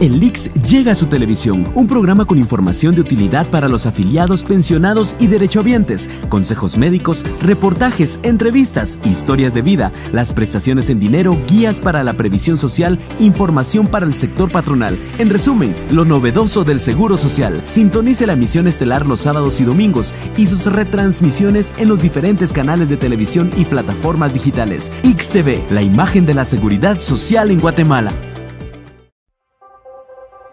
El Lix llega a su televisión, un programa con información de utilidad para los afiliados, pensionados y derechohabientes, consejos médicos, reportajes, entrevistas, historias de vida, las prestaciones en dinero, guías para la previsión social, información para el sector patronal. En resumen, lo novedoso del Seguro Social. Sintonice la emisión estelar los sábados y domingos y sus retransmisiones en los diferentes canales de televisión y plataformas digitales. XTV, la imagen de la seguridad social en Guatemala.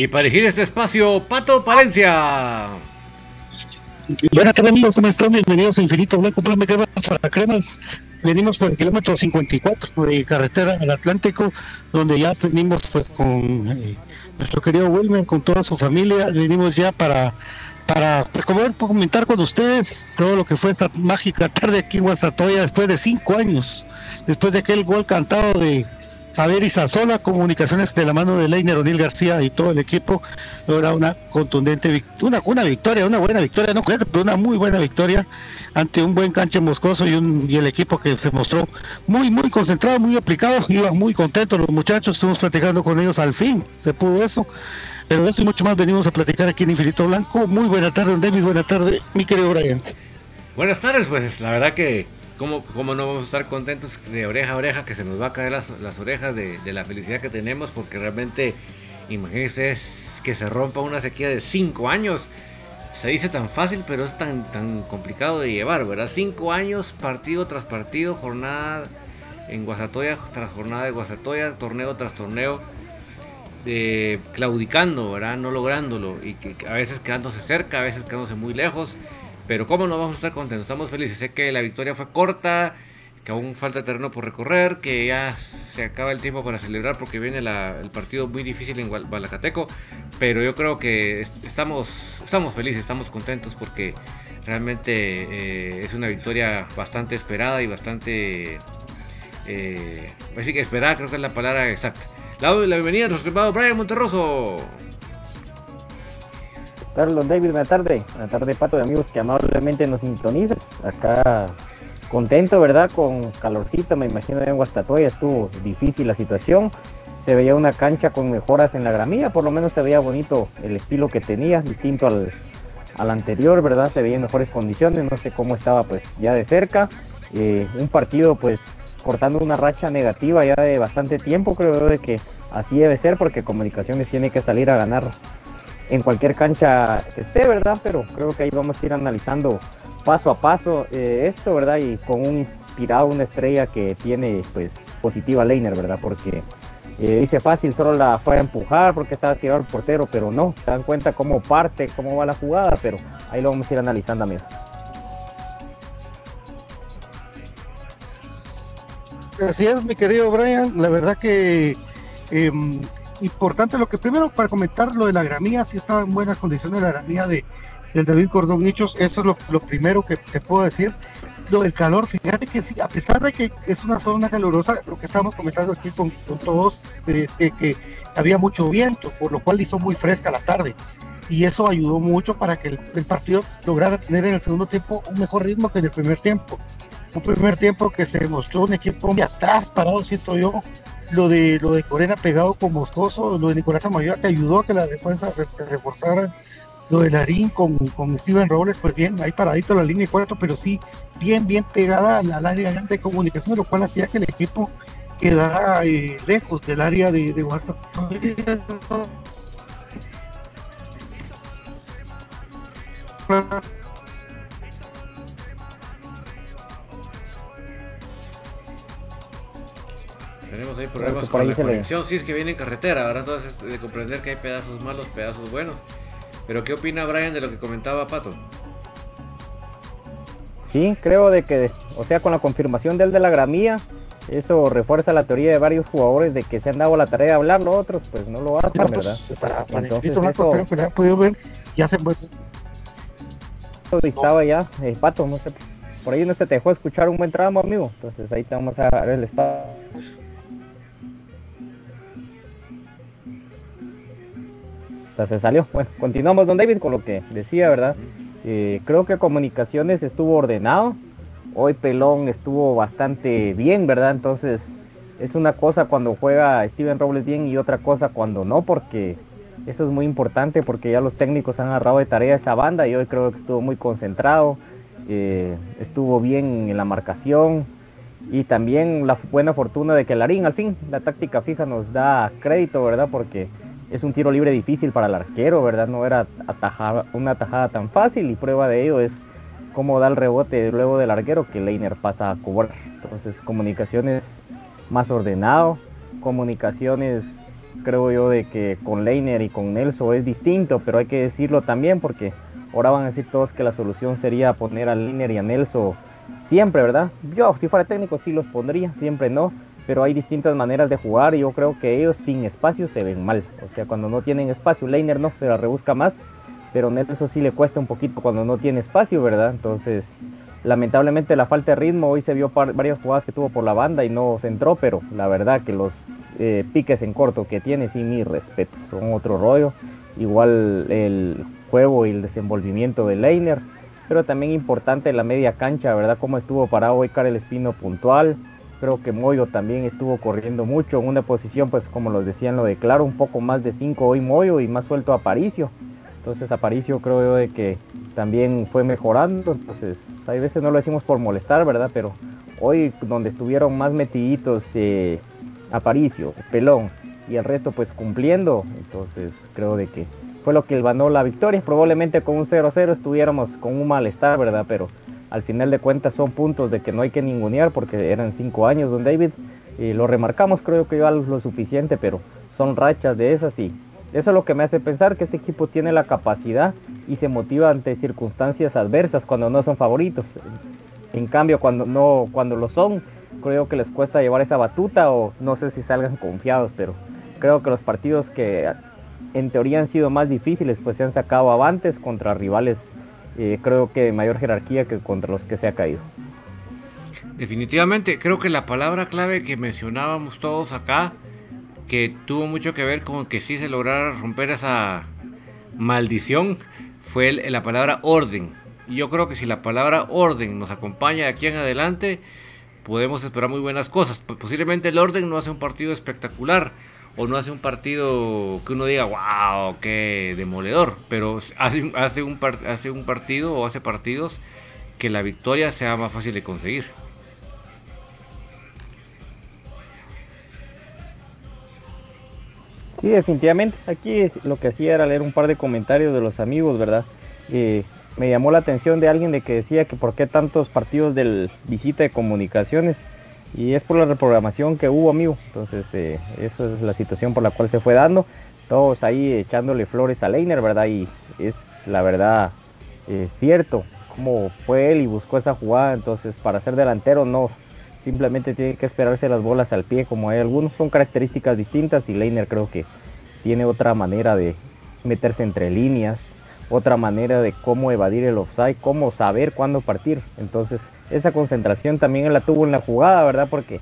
Y para elegir este espacio, Pato Palencia. Buenas tardes amigos, ¿cómo están? Bienvenidos a Infinito Blanco, plan para cremas. Venimos por el kilómetro 54 de carretera al Atlántico, donde ya venimos pues con eh, nuestro querido Wilmer, con toda su familia. Venimos ya para, para pues, comentar con ustedes todo lo que fue esta mágica tarde aquí en Guastatoya después de cinco años, después de aquel gol cantado de Javier Isasola, comunicaciones de la mano de Leiner O'Neill García y todo el equipo, logra una contundente una, una victoria, una buena victoria, no pero una muy buena victoria ante un buen canche moscoso y, un, y el equipo que se mostró muy, muy concentrado, muy aplicado, iban muy contentos los muchachos, estuvimos platicando con ellos al fin, se pudo eso. Pero de esto y mucho más venimos a platicar aquí en Infinito Blanco. Muy buena tarde, David. Buena tarde, mi querido Brian. Buenas tardes, pues la verdad que ¿Cómo, ¿Cómo, no vamos a estar contentos de oreja a oreja que se nos va a caer las, las orejas de, de, la felicidad que tenemos? Porque realmente, imagínense que se rompa una sequía de 5 años. Se dice tan fácil, pero es tan, tan complicado de llevar, ¿verdad? 5 años, partido tras partido, jornada en Guasatoya tras jornada de Guasatoya, torneo tras torneo, de, claudicando, ¿verdad? No lográndolo. Y que, a veces quedándose cerca, a veces quedándose muy lejos. Pero cómo no vamos a estar contentos, estamos felices. Sé que la victoria fue corta, que aún falta terreno por recorrer, que ya se acaba el tiempo para celebrar porque viene el partido muy difícil en Balacateco. Pero yo creo que estamos, estamos felices, estamos contentos porque realmente eh, es una victoria bastante esperada y bastante... Eh, así que esperada creo que es la palabra exacta. La, la bienvenida a nuestro estimado Brian Monterroso. Carlos David, buenas tardes. Buenas tardes, Pato, de amigos que amablemente nos sintonizan. Acá contento, ¿verdad? Con calorcito, me imagino en Guastatoya estuvo difícil la situación. Se veía una cancha con mejoras en la gramilla, por lo menos se veía bonito el estilo que tenía, distinto al, al anterior, ¿verdad? Se veía en mejores condiciones, no sé cómo estaba pues ya de cerca. Eh, un partido pues cortando una racha negativa ya de bastante tiempo, creo de que así debe ser porque Comunicaciones tiene que salir a ganar en cualquier cancha que esté, ¿verdad? Pero creo que ahí vamos a ir analizando paso a paso eh, esto, ¿verdad? Y con un inspirado, una estrella que tiene pues positiva Leiner, ¿verdad? Porque eh, dice fácil, solo la fue a empujar porque estaba tirado el portero, pero no, se dan cuenta cómo parte, cómo va la jugada, pero ahí lo vamos a ir analizando, amigos. Así es, mi querido Brian, la verdad que em, importante lo que primero para comentar lo de la gramía, si estaba en buenas condiciones la gramía de del David Cordón Hechos, eso es lo, lo, primero que te puedo decir. Lo del calor, fíjate que sí, a pesar de que es una zona calurosa, lo que estamos comentando aquí con, con todos es que, que, había mucho viento, por lo cual hizo muy fresca la tarde. Y eso ayudó mucho para que el, el partido lograra tener en el segundo tiempo un mejor ritmo que en el primer tiempo. Un primer tiempo que se mostró un equipo de atrás parado, siento yo, lo de lo de Corena pegado con Moscoso, lo de Nicolás Amayoa que ayudó a que la defensa se reforzara, lo de Larín con, con Steven Robles, pues bien, ahí paradito la línea 4, pero sí bien, bien pegada al, área de comunicación, lo cual hacía que el equipo quedara eh, lejos del área de, de. Tenemos ahí problemas por con la conexión, sí es que viene en carretera, ahora entonces de comprender que hay pedazos malos, pedazos buenos. Pero ¿qué opina Brian de lo que comentaba Pato? Sí, creo de que, o sea, con la confirmación del de la gramía, eso refuerza la teoría de varios jugadores de que se han dado la tarea de hablar, los otros pues no lo hacen, No, ¿verdad? pues, para, para Entonces, el eso- lo hayan podido ver, ya se estaba ya, el pato, no sé, por ahí no se te dejó escuchar un buen tramo, amigo, entonces ahí te vamos a dar el espacio. Hasta se salió. Bueno, continuamos, don David, con lo que decía, ¿verdad? Eh, creo que comunicaciones estuvo ordenado. Hoy Pelón estuvo bastante bien, ¿verdad? Entonces es una cosa cuando juega Steven Robles bien y otra cosa cuando no, porque eso es muy importante porque ya los técnicos han agarrado de tarea esa banda y hoy creo que estuvo muy concentrado, eh, estuvo bien en la marcación y también la buena fortuna de que Larín al fin, la táctica fija nos da crédito, ¿verdad? Porque es un tiro libre difícil para el arquero, ¿verdad? No era una tajada tan fácil y prueba de ello es cómo da el rebote luego del arquero que Leiner pasa a cobrar. Entonces, comunicaciones más ordenado, comunicaciones creo yo de que con Leiner y con Nelson es distinto, pero hay que decirlo también porque ahora van a decir todos que la solución sería poner a Leiner y a Nelson siempre, ¿verdad? Yo si fuera técnico sí los pondría, siempre no, pero hay distintas maneras de jugar yo creo que ellos sin espacio se ven mal. O sea, cuando no tienen espacio, Leiner no se la rebusca más, pero Nelson sí le cuesta un poquito cuando no tiene espacio, ¿verdad? Entonces, lamentablemente la falta de ritmo, hoy se vio varias jugadas que tuvo por la banda y no se entró, pero la verdad que los eh, piques en corto que tiene, sí, mi respeto, son otro rollo. Igual el juego y el desenvolvimiento de Leiner, pero también importante la media cancha, ¿verdad? Cómo estuvo parado hoy Karel Espino puntual. Creo que Moyo también estuvo corriendo mucho en una posición, pues como los decían, lo declaro, un poco más de 5 hoy Moyo y más suelto Aparicio. Entonces Aparicio creo yo de que también fue mejorando. Entonces, hay veces no lo decimos por molestar, ¿verdad? Pero hoy donde estuvieron más metiditos eh, Aparicio, Pelón y el resto pues cumpliendo. Entonces creo de que fue lo que ganó la victoria. Probablemente con un 0-0 estuviéramos con un malestar, ¿verdad? Pero al final de cuentas son puntos de que no hay que ningunear porque eran cinco años, don David. Y lo remarcamos, creo que ya lo suficiente, pero son rachas de esas y eso es lo que me hace pensar que este equipo tiene la capacidad y se motiva ante circunstancias adversas cuando no son favoritos. En cambio, cuando no, cuando lo son, creo que les cuesta llevar esa batuta o no sé si salgan confiados, pero creo que los partidos que en teoría han sido más difíciles, pues se han sacado avantes contra rivales, eh, creo que mayor jerarquía que contra los que se ha caído. Definitivamente, creo que la palabra clave que mencionábamos todos acá, que tuvo mucho que ver con que sí se lograra romper esa maldición, fue la palabra orden. Yo creo que si la palabra orden nos acompaña de aquí en adelante, podemos esperar muy buenas cosas. Posiblemente el orden no hace un partido espectacular o no hace un partido que uno diga, wow, qué demoledor, pero hace, un, hace un partido o hace partidos que la victoria sea más fácil de conseguir. Sí, definitivamente. Aquí lo que hacía era leer un par de comentarios de los amigos, ¿verdad? Eh, me llamó la atención de alguien de que decía que por qué tantos partidos del visita de comunicaciones y es por la reprogramación que hubo amigo. Entonces eh, eso es la situación por la cual se fue dando. Todos ahí echándole flores a Leiner verdad y es la verdad eh, cierto cómo fue él y buscó esa jugada. Entonces para ser delantero no. Simplemente tiene que esperarse las bolas al pie como hay algunos. Son características distintas y Leiner creo que tiene otra manera de meterse entre líneas otra manera de cómo evadir el offside, cómo saber cuándo partir. Entonces, esa concentración también la tuvo en la jugada, ¿verdad? Porque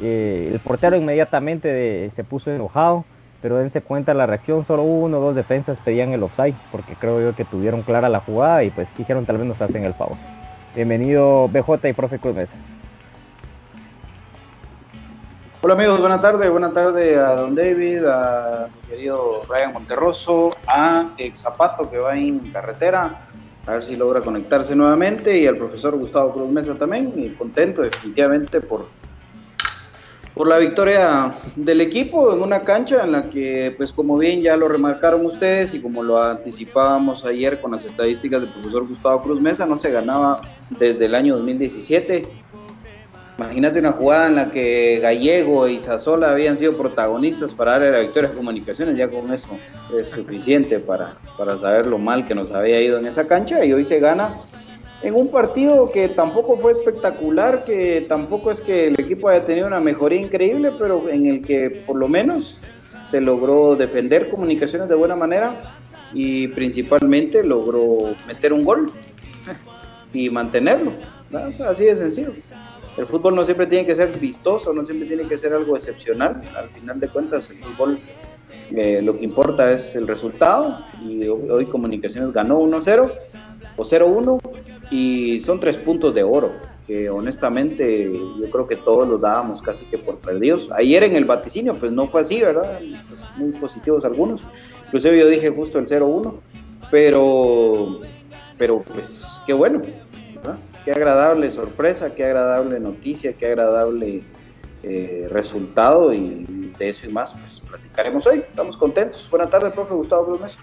eh, el portero inmediatamente se puso enojado, pero dense cuenta la reacción, solo uno o dos defensas pedían el offside, porque creo yo que tuvieron clara la jugada y pues dijeron tal vez nos hacen el favor. Bienvenido BJ y profe Cruz Mesa. Hola amigos, buenas tardes, buenas tardes a don David, a mi querido Ryan Monterroso, a Ex Zapato que va en carretera, a ver si logra conectarse nuevamente, y al profesor Gustavo Cruz Mesa también, contento definitivamente por, por la victoria del equipo en una cancha en la que, pues como bien ya lo remarcaron ustedes y como lo anticipábamos ayer con las estadísticas del profesor Gustavo Cruz Mesa, no se ganaba desde el año 2017 Imagínate una jugada en la que Gallego y Sazola habían sido protagonistas para darle la victoria a Comunicaciones, ya con eso es suficiente para, para saber lo mal que nos había ido en esa cancha y hoy se gana en un partido que tampoco fue espectacular, que tampoco es que el equipo haya tenido una mejoría increíble, pero en el que por lo menos se logró defender Comunicaciones de buena manera y principalmente logró meter un gol y mantenerlo. así de sencillo el fútbol no siempre tiene que ser vistoso, no siempre tiene que ser algo excepcional. Al final de cuentas, el fútbol eh, lo que importa es el resultado y hoy Comunicaciones ganó 1-0 o 0-1 y son tres puntos de oro que honestamente yo creo que todos los dábamos casi que por perdidos. Ayer en el vaticinio pues no fue así, ¿verdad? Pues, muy positivos algunos. Inclusive yo dije justo el 0-1, pero, pero pues qué bueno, ¿verdad? Qué agradable sorpresa, qué agradable noticia, qué agradable eh, resultado y de eso y más pues platicaremos hoy. Estamos contentos. Buenas tardes, profe Gustavo Gómez.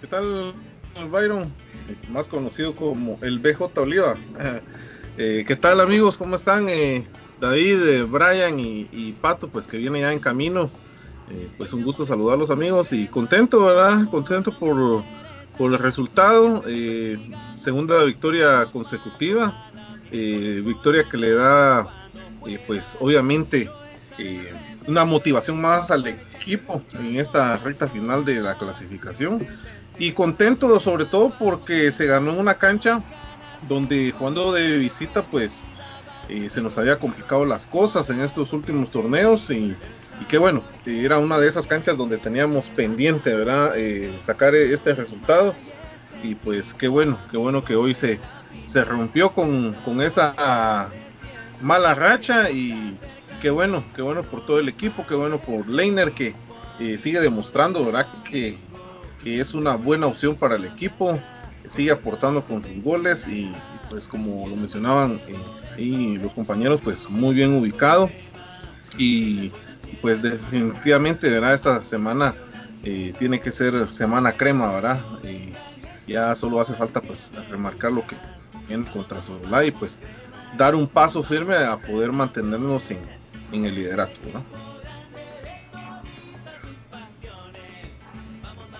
¿Qué tal, Byron? Más conocido como el BJ Oliva. Eh, ¿Qué tal, amigos? ¿Cómo están? Eh, David, Brian y, Pato, pues que viene ya en camino. Pues un gusto saludarlos, amigos, y contento, ¿verdad? Contento por, por el resultado. segunda victoria consecutiva. victoria que le da, pues obviamente, una motivación más al equipo en esta recta final de la clasificación y contento sobre todo porque se ganó una cancha donde jugando de visita pues eh, se nos había complicado las cosas en estos últimos torneos y, y que bueno, era una de esas canchas donde teníamos pendiente, ¿verdad? Eh, sacar este resultado y pues qué bueno, qué bueno que hoy se, se rompió con, con esa mala racha y qué bueno, qué bueno por todo el equipo, qué bueno por Leiner que eh, sigue demostrando, ¿verdad? Que que es una buena opción para el equipo, sigue aportando con sus goles y, pues como lo mencionaban eh, los compañeros, pues muy bien ubicado y pues definitivamente, ¿verdad? Esta semana eh, tiene que ser semana crema, ¿verdad? Y ya solo hace falta pues remarcar lo que viene contra Solá y pues dar un paso firme a poder mantenernos en, en el liderato, ¿no?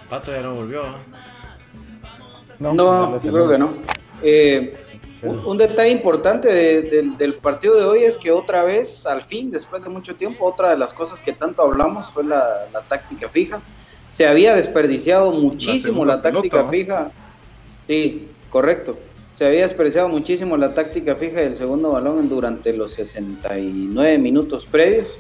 Pato ya no volvió. No, yo creo que no. Eh, un, detalle importante del partido de hoy es que otra vez, al fin, después de mucho tiempo, otra de las cosas que tanto hablamos fue la, táctica fija. Se había desperdiciado muchísimo la, táctica fija. Sí, correcto. Se había desperdiciado muchísimo la táctica fija del segundo balón durante los 69 minutos previos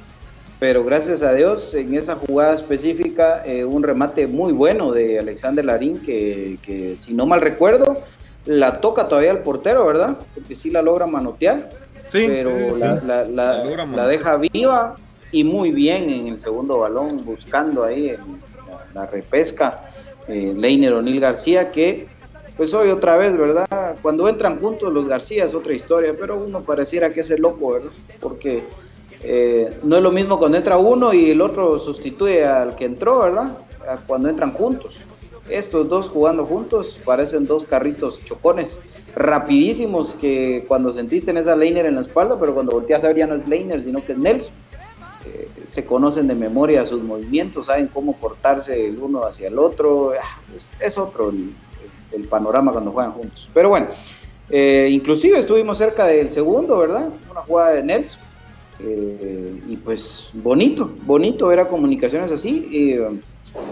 pero gracias a Dios en esa jugada específica eh, un remate muy bueno de Alexander Larín que, si no mal recuerdo la toca todavía el portero, ¿verdad? Porque sí la logra manotear, sí, pero la, deja viva y muy bien en el segundo balón buscando ahí la, repesca eh, Leiner O'Neill García que pues hoy otra vez, ¿verdad? Cuando entran juntos los García es otra historia, pero uno pareciera que es el loco, ¿verdad? Porque eh, no es lo mismo cuando entra uno y el otro sustituye al que entró, ¿verdad? Cuando entran juntos. Estos dos jugando juntos parecen dos carritos chocones rapidísimos que cuando sentiste en esa Leiner en la espalda, pero cuando volteas a ver ya no es Leiner, sino que es Nelson. Eh, se conocen de memoria sus movimientos, saben cómo cortarse el uno hacia el otro. Ah, es, otro el, panorama cuando juegan juntos. Pero bueno, eh, inclusive estuvimos cerca del segundo, ¿verdad? Una jugada de Nelson eh, y pues bonito, bonito ver a comunicaciones así, y,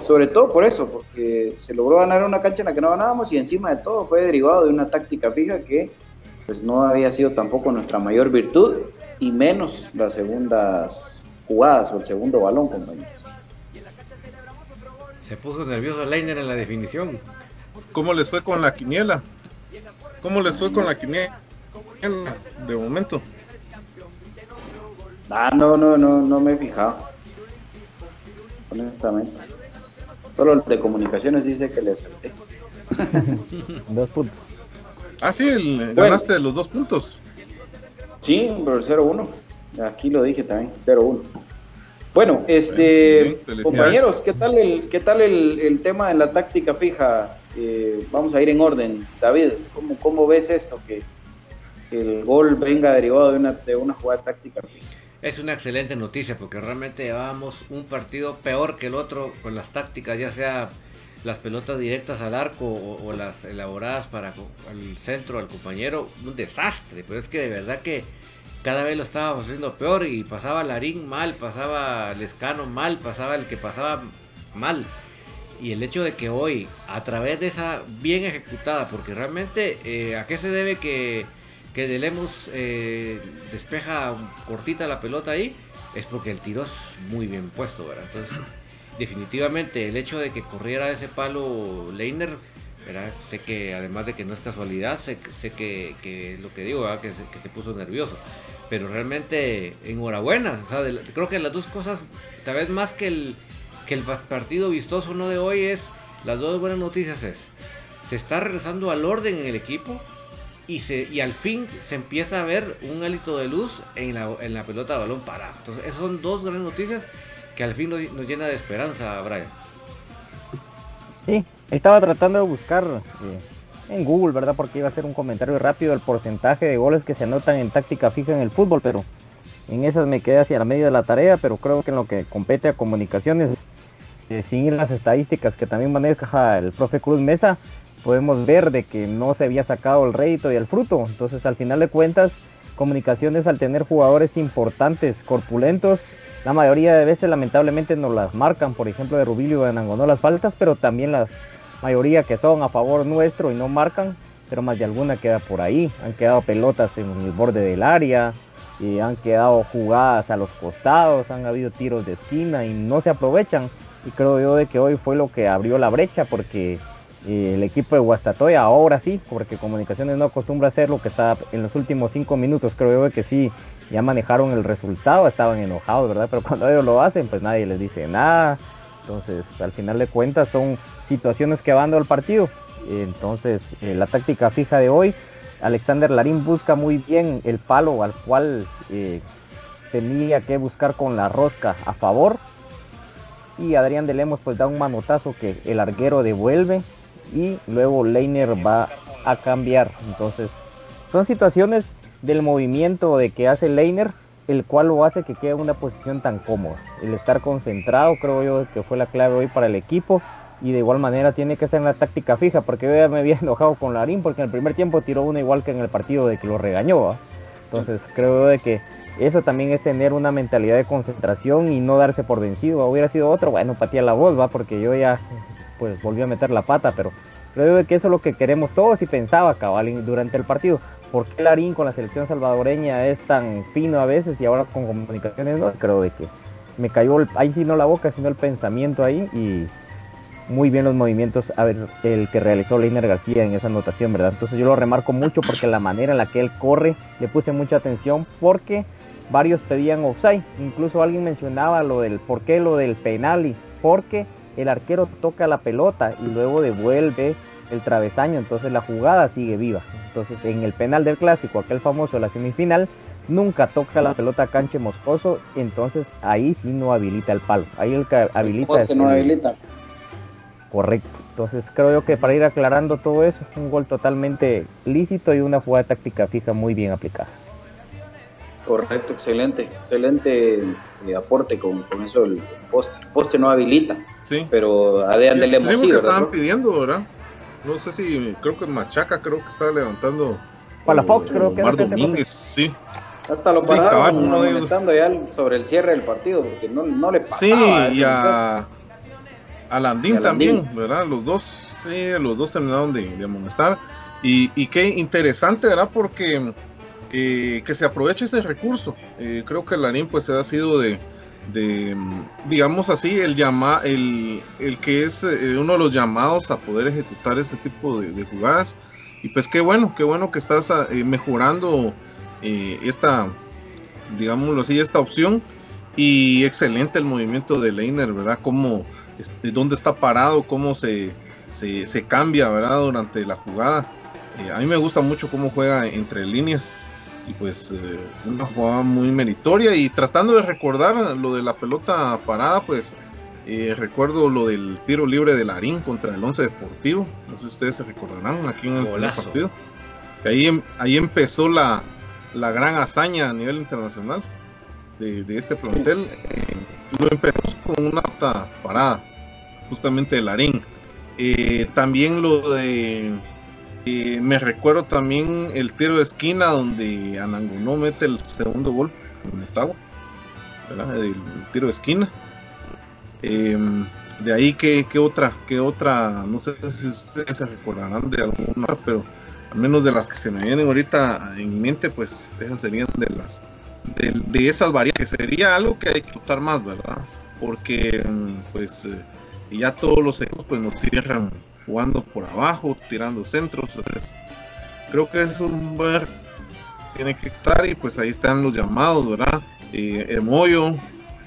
sobre todo por eso, porque se logró ganar una cancha en la que no ganábamos y encima de todo fue derivado de una táctica fija que pues no había sido tampoco nuestra mayor virtud y menos las segundas jugadas o el segundo balón, compañeros. Se puso nervioso Leiner en la definición. ¿Cómo les fue con la quiniela? ¿Cómo les fue con la quiniela de momento? Ah, no, no, no, no me he fijado. Honestamente. Solo el de comunicaciones dice que le acerté. dos puntos. Ah, sí, ganaste los dos puntos. Sí, pero el 0-1. Aquí lo dije también, 0-1. Bueno, este, compañeros, ¿qué tal el, qué tal el, tema de la táctica fija? Eh, vamos a ir en orden. David, ¿cómo, cómo ves esto? Que, que el gol venga derivado de una, de una jugada táctica fija es una excelente noticia porque realmente llevábamos un partido peor que el otro con las tácticas, ya sea las pelotas directas al arco o, las elaboradas para el centro al compañero, un desastre, pero es que de verdad que cada vez lo estábamos haciendo peor y pasaba Larín mal, pasaba Lescano mal, pasaba el que pasaba mal. Y el hecho de que hoy, a través de esa bien ejecutada, porque realmente, eh, ¿a qué se debe que que Delemos eh, despeja cortita la pelota ahí, es porque el tiro es muy bien puesto, ¿verdad? Entonces, definitivamente el hecho de que corriera ese palo Leiner, ¿verdad? sé que además de que no es casualidad, sé, sé que, que lo que digo, ¿verdad? Que, se, que se puso nervioso. Pero realmente, enhorabuena. O sea, de- creo que las dos cosas, tal vez más que el, que el partido vistoso no de hoy, es las dos buenas noticias es, se está regresando al orden en el equipo y, al fin se empieza a ver un hálito de luz en la, pelota de balón parado. Entonces, esas son dos grandes noticias que al fin nos, llena de esperanza, Brian. Sí, estaba tratando de buscar eh, en Google, ¿verdad? Porque iba a hacer un comentario rápido del porcentaje de goles que se anotan en táctica fija en el fútbol, pero en esas me quedé hacia la medio de la tarea, pero creo que en lo que compete a comunicaciones, eh, sin ir las estadísticas que también maneja el profe Cruz Mesa, podemos ver de que no se había sacado el rédito y el fruto. Entonces, al final de cuentas, comunicaciones al tener jugadores importantes, corpulentos, la mayoría de veces lamentablemente no las marcan, por ejemplo de Rubilio de Nangonó las faltas, pero también las mayoría que son a favor nuestro y no marcan, pero más de alguna queda por ahí. Han quedado pelotas en el borde del área, y han quedado jugadas a los costados, han habido tiros de esquina y no se aprovechan. Y creo yo de que hoy fue lo que abrió la brecha porque eh, el equipo de Guastatoya ahora sí, porque Comunicaciones no acostumbra hacer lo que está en los últimos cinco minutos, creo yo que sí, ya manejaron el resultado, estaban enojados, ¿verdad? Pero cuando ellos lo hacen, pues nadie les dice nada. Entonces, al final de cuentas, son situaciones que van dando el partido. Entonces, eh, la táctica fija de hoy, Alexander Larín busca muy bien el palo al cual eh, tenía que buscar con la rosca a favor. Y Adrián de Lemos pues da un manotazo que el arguero devuelve y luego Leiner va a cambiar. Entonces, son situaciones del movimiento de que hace Leiner, el cual lo hace que quede en una posición tan cómoda. El estar concentrado creo yo que fue la clave hoy para el equipo y de igual manera tiene que ser en la táctica fija porque yo ya me había enojado con Larín porque en el primer tiempo tiró una igual que en el partido de que lo regañó. Entonces creo yo de que eso también es tener una mentalidad de concentración y no darse por vencido. Hubiera sido otro, bueno, patía la voz, va, porque yo ya pues volví a meter la pata, pero creo que eso es lo que queremos todos y pensaba cabal durante el partido. ¿Por qué Larín con la selección salvadoreña es tan fino a veces y ahora con comunicaciones no? Creo de que me cayó ahí sí no la boca, sino el pensamiento ahí y muy bien los movimientos a ver, el que realizó Leiner García en esa anotación, ¿verdad? Entonces yo lo remarco mucho porque la manera en la que él corre le puse mucha atención porque varios pedían offside, incluso alguien mencionaba lo del por qué lo del penal y porque el arquero toca la pelota y luego devuelve el travesaño, entonces la jugada sigue viva. Entonces en el penal del clásico, aquel famoso, la semifinal, nunca toca la pelota Canche Moscoso, entonces ahí sí no habilita el palo. Ahí el que habilita es no el... habilita. Correcto. Entonces creo yo que para ir aclarando todo eso, es un gol totalmente lícito y una jugada táctica fija muy bien aplicada. Correcto, excelente, excelente eh, aporte con, con, eso el poste. El poste no habilita, sí. pero a de es le que estaban pidiendo, ¿verdad? No sé si, creo que Machaca creo que estaba levantando. Para la Fox, creo que Omar Domínguez, sí. Hasta lo pararon sí, uno de ellos... ya sobre el cierre del partido, porque no, no le pasaba. Sí, y a, a Landín también, ¿verdad? Los dos, sí, los dos terminaron de, de amonestar. Y, y qué interesante, ¿verdad? Porque que se aproveche ese recurso. Eh, creo que Larín pues ha sido de, de digamos así, el, llama, el, el que es eh, uno de los llamados a poder ejecutar este tipo de, jugadas. Y pues qué bueno, qué bueno que estás eh, mejorando esta, digámoslo así, esta opción. Y excelente el movimiento de Leiner, ¿verdad? Cómo, este, dónde está parado, cómo se, se, se cambia, ¿verdad? Durante la jugada. a mí me gusta mucho cómo juega entre líneas y pues eh, una jugada muy meritoria. Y tratando de recordar lo de la pelota parada pues eh, recuerdo lo del tiro libre de Larín contra el Once Deportivo. No sé si ustedes se recordarán aquí en el primer partido. Que ahí, ahí empezó la, la, gran hazaña a nivel internacional de, de este plantel. Eh, lo empezó con una parada justamente de Larín también lo de me recuerdo también el tiro de esquina donde Anangonó mete el segundo gol en Ottawa. El tiro de esquina. Eh, de ahí que, otra, que otra, no sé si ustedes se recordarán de alguna, pero al menos de las que se me vienen ahorita en mente, pues esas serían de las, de, esas variantes, que sería algo que hay que notar más, ¿verdad? Porque pues eh, ya todos los equipos pues nos cierran jugando por abajo, tirando centros. creo que es un buen tiene que estar y pues ahí están los llamados, ¿verdad? Eh, el Moyo,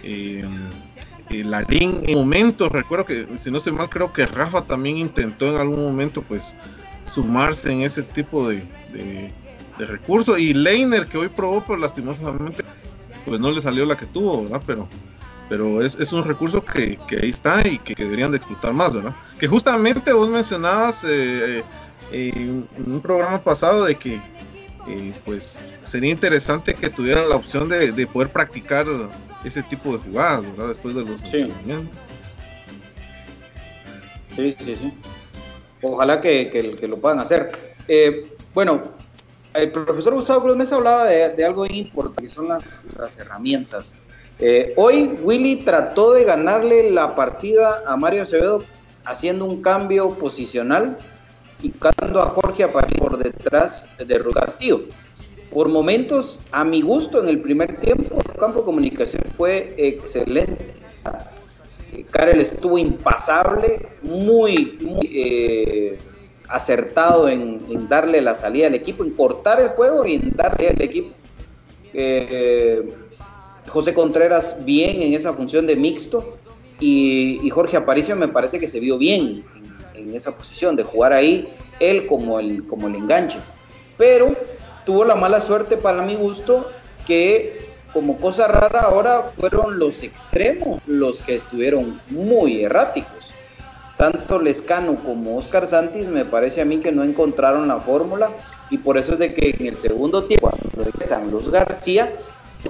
el Larín, en momentos, recuerdo que si no estoy mal, creo que Rafa también intentó en algún momento pues sumarse en ese tipo de, de, recursos y Leiner que hoy probó, pero lastimosamente pues no le salió la que tuvo, ¿verdad? Pero pero es, es un recurso que, que, ahí está y que, deberían de explotar más, ¿verdad? Que justamente vos mencionabas eh, en un programa pasado de que eh, pues sería interesante que tuvieran la opción de, poder practicar ese tipo de jugadas, ¿verdad? Después de los sí. Sí, sí, sí. Ojalá que, lo puedan hacer. Eh, bueno, el profesor Gustavo Cruz Mesa hablaba de, algo importante, que son las, herramientas. Eh, hoy Willy trató de ganarle la partida a Mario Acevedo haciendo un cambio posicional y a Jorge Aparicio por detrás de Rugastío. Por momentos, a mi gusto, en el primer tiempo, el campo de comunicación fue excelente. Karel estuvo impasable, muy, eh, acertado en, darle la salida al equipo, en cortar el juego y en darle al equipo. Eh, José Contreras bien en esa función de mixto y, Jorge Aparicio me parece que se vio bien en esa posición, de jugar ahí él como el, como el enganche. Pero tuvo la mala suerte para mi gusto que como cosa rara ahora fueron los extremos los que estuvieron muy erráticos. Tanto Lescano como Oscar Santis me parece a mí que no encontraron la fórmula y por eso es de que en el segundo tiempo cuando regresan García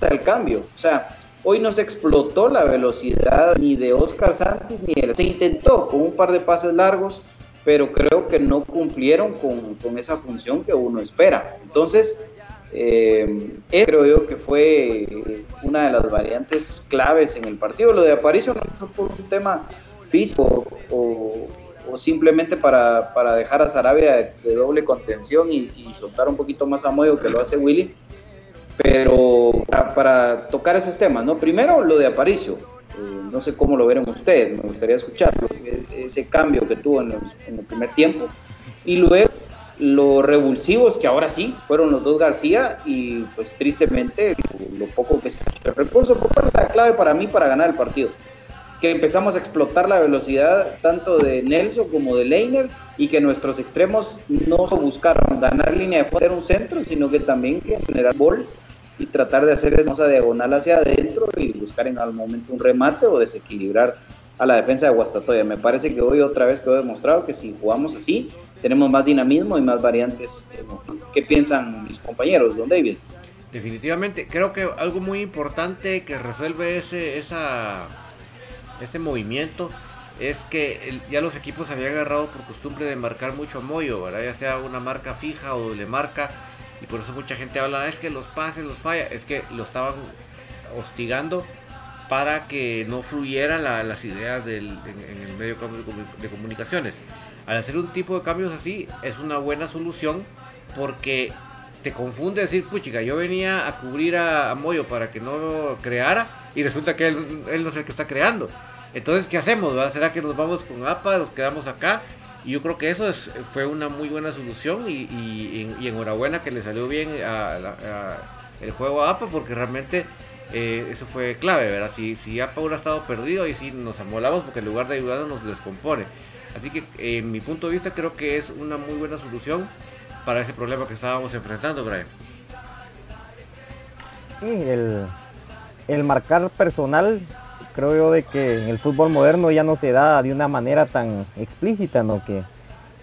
el cambio. O sea, hoy no se explotó la velocidad ni de Oscar Santis ni de... Se intentó con un par de pases largos, pero creo que no cumplieron con, esa función que uno espera. Entonces, eh, creo yo que fue una de las variantes claves en el partido. Lo de Aparicio no fue por un tema físico o, simplemente para, dejar a Sarabia de, doble contención y, soltar un poquito más a Moyo que lo hace Willy. Pero para, para tocar esos temas, ¿no? Primero lo de Aparicio eh, no sé cómo lo verán ustedes, me gustaría escucharlo, e-, ese cambio que tuvo en, el primer tiempo. Y luego los revulsivos, que ahora sí, fueron los dos García y pues tristemente lo, poco que se el recurso fue la clave para mí para ganar el partido. Que empezamos a explotar la velocidad tanto de Nelson como de Leiner y que nuestros extremos no buscaron ganar línea de fuera un centro, sino que también que generar gol y tratar de hacer esa diagonal hacia adentro y buscar en algún momento un remate o desequilibrar a la defensa de Guastatoya. Me parece que hoy otra vez quedó demostrado que si jugamos así, tenemos más dinamismo y más variantes. ¿Qué piensan mis compañeros, don David? Definitivamente, creo que algo muy importante que resuelve ese, esa, ese movimiento es que ya los equipos habían agarrado por costumbre de marcar mucho a Moyo, ¿verdad? ya sea una marca fija o doble marca y por eso mucha gente habla, es que los pases los falla, es que lo estaban hostigando para que no fluyeran las ideas del, en, el medio de comunicaciones. Al hacer un tipo de cambios así es una buena solución porque te confunde decir, puchica, yo venía a cubrir a, Moyo para que no creara y resulta que él, él, no es el que está creando. Entonces, ¿qué hacemos? ¿Será que nos vamos con APA, nos quedamos acá? Y yo creo que eso fue una muy buena solución y, enhorabuena que le salió bien el juego a APA porque realmente eh, eso fue clave, ¿verdad? Si, si APA hubiera estado perdido y si nos amolamos porque en lugar de ayudarnos nos descompone. Así que en mi punto de vista creo que es una muy buena solución para ese problema que estábamos enfrentando, Brian. Sí, el, el marcar personal creo yo de que en el fútbol moderno ya no se da de una manera tan explícita, ¿no? Que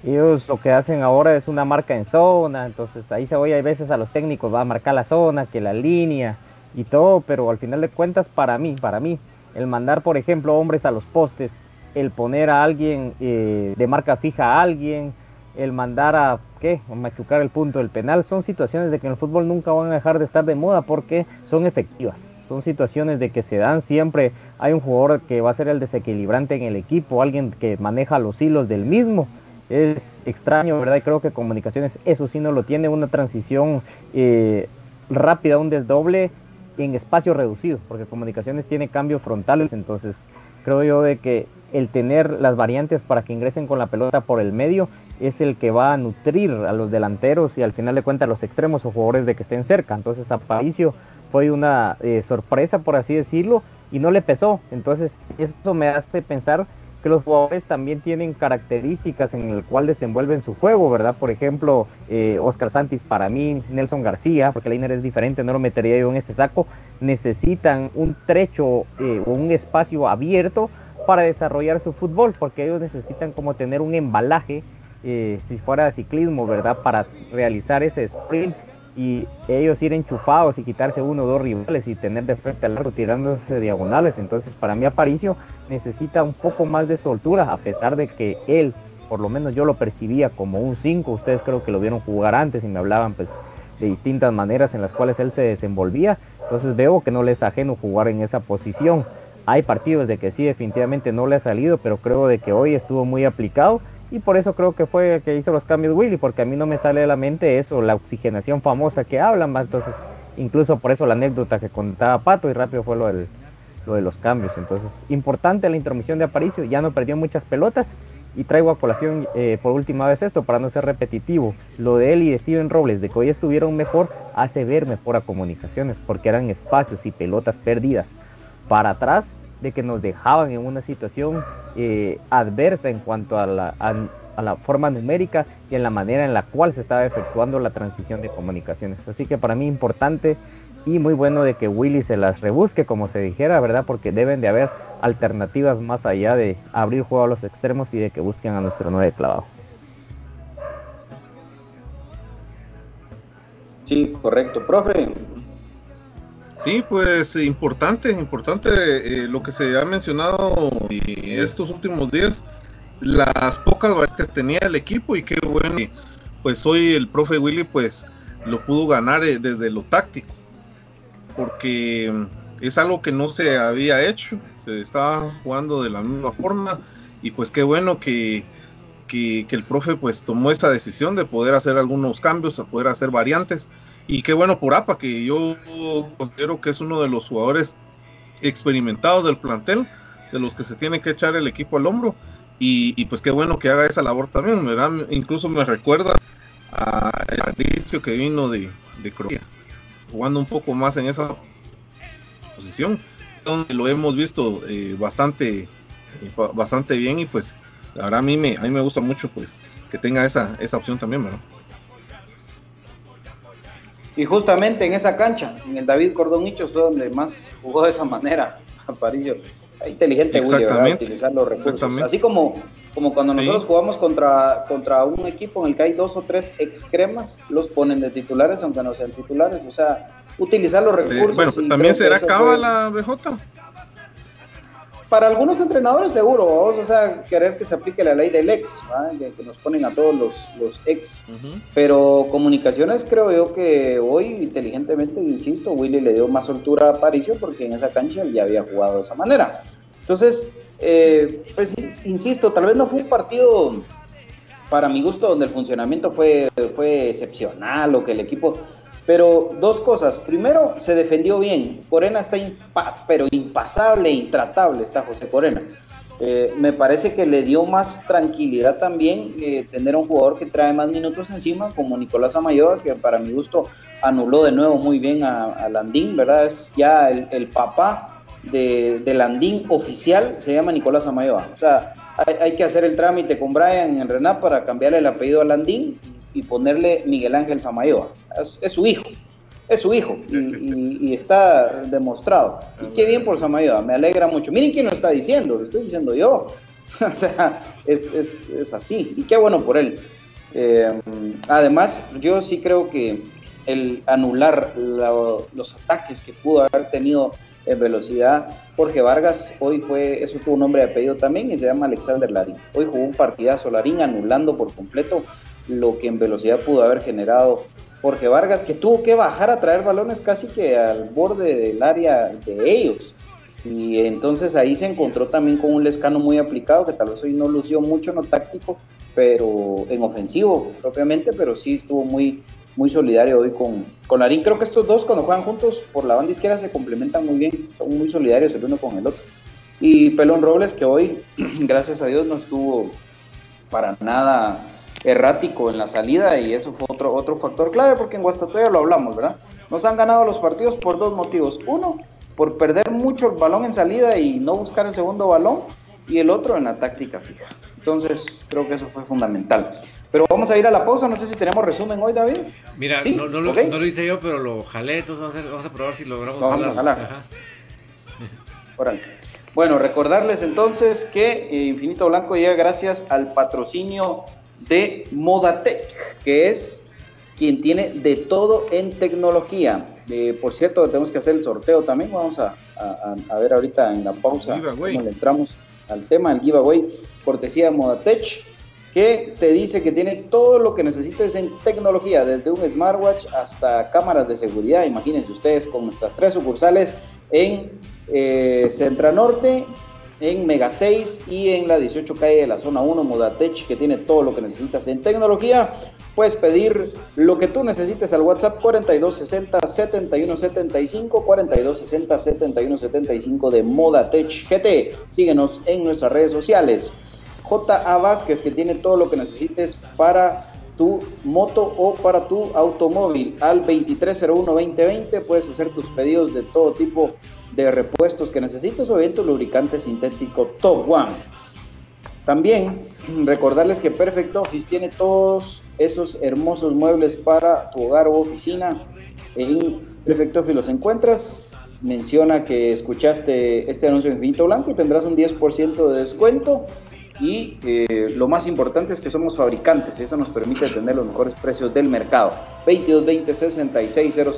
ellos lo que hacen ahora es una marca en zona, entonces ahí se oye a veces a los técnicos, va a marcar la zona, que la línea y todo, pero al final de cuentas para mí, para mí, el mandar por ejemplo hombres a los postes, el poner a alguien eh, de marca fija a alguien, el mandar a qué, machucar el punto del penal, son situaciones de que en el fútbol nunca van a dejar de estar de moda porque son efectivas. Son situaciones de que se dan siempre. Hay un jugador que va a ser el desequilibrante en el equipo, alguien que maneja los hilos del mismo. Es extraño, ¿verdad? Y creo que Comunicaciones eso sí no lo tiene, una transición eh, rápida, un desdoble en espacio reducido, porque comunicaciones tiene cambios frontales, entonces creo yo de que el tener las variantes para que ingresen con la pelota por el medio es el que va a nutrir a los delanteros y al final de cuentas a los extremos o jugadores de que estén cerca. Entonces Aparicio fue una eh, sorpresa, por así decirlo, y no le pesó. Entonces eso me hace pensar que los jugadores también tienen características en el cual desenvuelven su juego, ¿verdad? Por ejemplo, eh, Oscar Santis para mí, Nelson García, porque Leiner es diferente, no lo metería yo en ese saco, necesitan un trecho eh, o un espacio abierto para desarrollar su fútbol, porque ellos necesitan como tener un embalaje, eh, si fuera ciclismo, ¿verdad? Para realizar ese sprint y ellos ir enchufados y quitarse uno o dos rivales y tener de frente al largo tirándose diagonales. Entonces, para mí, Aparicio necesita un poco más de soltura, a pesar de que él, por lo menos yo lo percibía como un 5. Ustedes creo que lo vieron jugar antes y me hablaban, pues, de distintas maneras en las cuales él se desenvolvía. Entonces, veo que no le es ajeno jugar en esa posición. Hay partidos de que sí, definitivamente no le ha salido, pero creo de que hoy estuvo muy aplicado y por eso creo que fue que hizo los cambios Willy, porque a mí no me sale de la mente eso, la oxigenación famosa que hablan, entonces incluso por eso la anécdota que contaba Pato y rápido fue lo, del, lo de los cambios. Entonces, importante la intromisión de Aparicio, ya no perdió muchas pelotas y traigo a colación eh, por última vez esto para no ser repetitivo. Lo de él y de Steven Robles, de que hoy estuvieron mejor, hace ver mejor a comunicaciones, porque eran espacios y pelotas perdidas para atrás de que nos dejaban en una situación eh, adversa en cuanto a la, a, la forma numérica y en la manera en la cual se estaba efectuando la transición de comunicaciones. Así que para mí importante y muy bueno de que Willy se las rebusque, como se dijera, ¿verdad? Porque deben de haber alternativas más allá de abrir juego a los extremos y de que busquen a nuestro nueve clavado. Sí, correcto. Profe, Sí, pues importante, importante eh, lo que se ha mencionado estos últimos días, las pocas variantes que tenía el equipo y qué bueno, pues hoy el profe Willy pues lo pudo ganar eh, desde lo táctico, porque es algo que no se había hecho, se estaba jugando de la misma forma y pues qué bueno que, que, que el profe pues tomó esa decisión de poder hacer algunos cambios, a poder hacer variantes y qué bueno por APA, que yo considero que es uno de los jugadores experimentados del plantel, de los que se tiene que echar el equipo al hombro. Y, pues qué bueno que haga esa labor también, ¿verdad? Incluso me recuerda a inicio que vino de, de Croacia, jugando un poco más en esa posición, donde lo hemos visto eh, bastante, bastante bien y pues la verdad a mí me, a mí me gusta mucho pues que tenga esa, esa opción también, ¿verdad? Y justamente en esa cancha, en el David Cordón Hichos, fue donde más jugó de esa manera, Aparicio. Inteligente Willy, ¿verdad? Utilizar los recursos. Así como, como cuando nosotros jugamos contra, contra un equipo en el que hay dos o tres excremas, los ponen de titulares, aunque no sean titulares. O sea, utilizar los recursos. bueno, también será cábala, BJ para algunos entrenadores seguro, o sea, querer que se aplique la ley del ex, que, nos ponen a todos los, los ex. Pero comunicaciones creo yo que hoy, inteligentemente, insisto, Willy le dio más soltura a Paricio porque en esa cancha ya había jugado de esa manera. Entonces, eh, pues insisto, tal vez no fue un partido para mi gusto donde el funcionamiento fue, fue excepcional o que el equipo pero dos cosas. Primero, se defendió bien. Corena está pero impasable, intratable está José Corena. Eh, me parece que le dio más tranquilidad también eh, tener un jugador que trae más minutos encima, como Nicolás Amayoa, que para mi gusto anuló de nuevo muy bien a, Landín, ¿verdad? Es ya el, papá de, Landín oficial, se llama Nicolás Amayoa. O sea, hay, que hacer el trámite con Brian en Renat para cambiarle el apellido a Landín y ponerle Miguel Ángel Samayoa. Es, su hijo, es su hijo y, está demostrado. Y qué bien por Samayoa, me alegra mucho. Miren quién lo está diciendo, lo estoy diciendo yo. o sea, es, así y qué bueno por él. Eh, además, yo sí creo que el anular los ataques que pudo haber tenido en velocidad. Jorge Vargas hoy fue, eso tuvo un nombre de apellido también y se llama Alexander Larín. Hoy jugó un partidazo Larín anulando por completo lo que en velocidad pudo haber generado Jorge Vargas, que tuvo que bajar a traer balones casi que al borde del área de ellos. Y entonces ahí se encontró también con un Lescano muy aplicado, que tal vez hoy no lució mucho en lo táctico, pero en ofensivo propiamente, pero sí estuvo muy, muy solidario hoy con, con Larín. Creo que estos dos cuando juegan juntos por la banda izquierda se complementan muy bien, son muy solidarios el uno con el otro. Y Pelón Robles que hoy, gracias a Dios, no estuvo para nada errático en la salida y eso fue otro, otro factor clave porque en Guastatoya lo hablamos, ¿verdad? Nos han ganado los partidos por dos motivos. Uno, por perder mucho el balón en salida y no buscar el segundo balón y el otro en la táctica fija. Entonces creo que eso fue fundamental. Pero vamos a ir a la pausa, no sé si tenemos resumen hoy, David. Mira, Sí, no, no lo, no lo hice yo, pero lo jalé, entonces vamos a, hacer- vamos a probar si logramos Vamos a jalar. Órale. Bueno, recordarles entonces que eh, Infinito Blanco llega gracias al patrocinio de Modatech, que es quien tiene de todo en tecnología. Eh, por cierto, tenemos que hacer el sorteo también. Vamos a, a- ver ahorita en la pausa cómo le entramos al tema, el giveaway, cortesía de Modatech, que te dice que tiene todo lo que necesites en tecnología, desde un smartwatch hasta cámaras de seguridad. Imagínense ustedes con nuestras tres sucursales en eh, Centra Norte, en Mega 6 y en la 18 calle de la zona 1, Modatech, que tiene todo lo que necesitas en tecnología. Puedes pedir lo que tú necesites al WhatsApp 4260-7175, 4260-7175 de Modatech GT. Síguenos en nuestras redes sociales. J.A. Vázquez, que tiene todo lo que necesites para tu moto o para tu automóvil. Al 2301-2020 puedes hacer tus pedidos de todo tipo de repuestos que necesites o bien tu lubricante sintético Top One. También recordarles que Perfect Office tiene todos esos hermosos muebles para tu hogar o oficina. En Perfect Office los encuentras. Menciona que escuchaste este anuncio en Infinito Blanco y tendrás un 10% de descuento. Y eh, lo más importante es que somos fabricantes, eso nos permite tener los mejores precios del mercado. 2220-6600,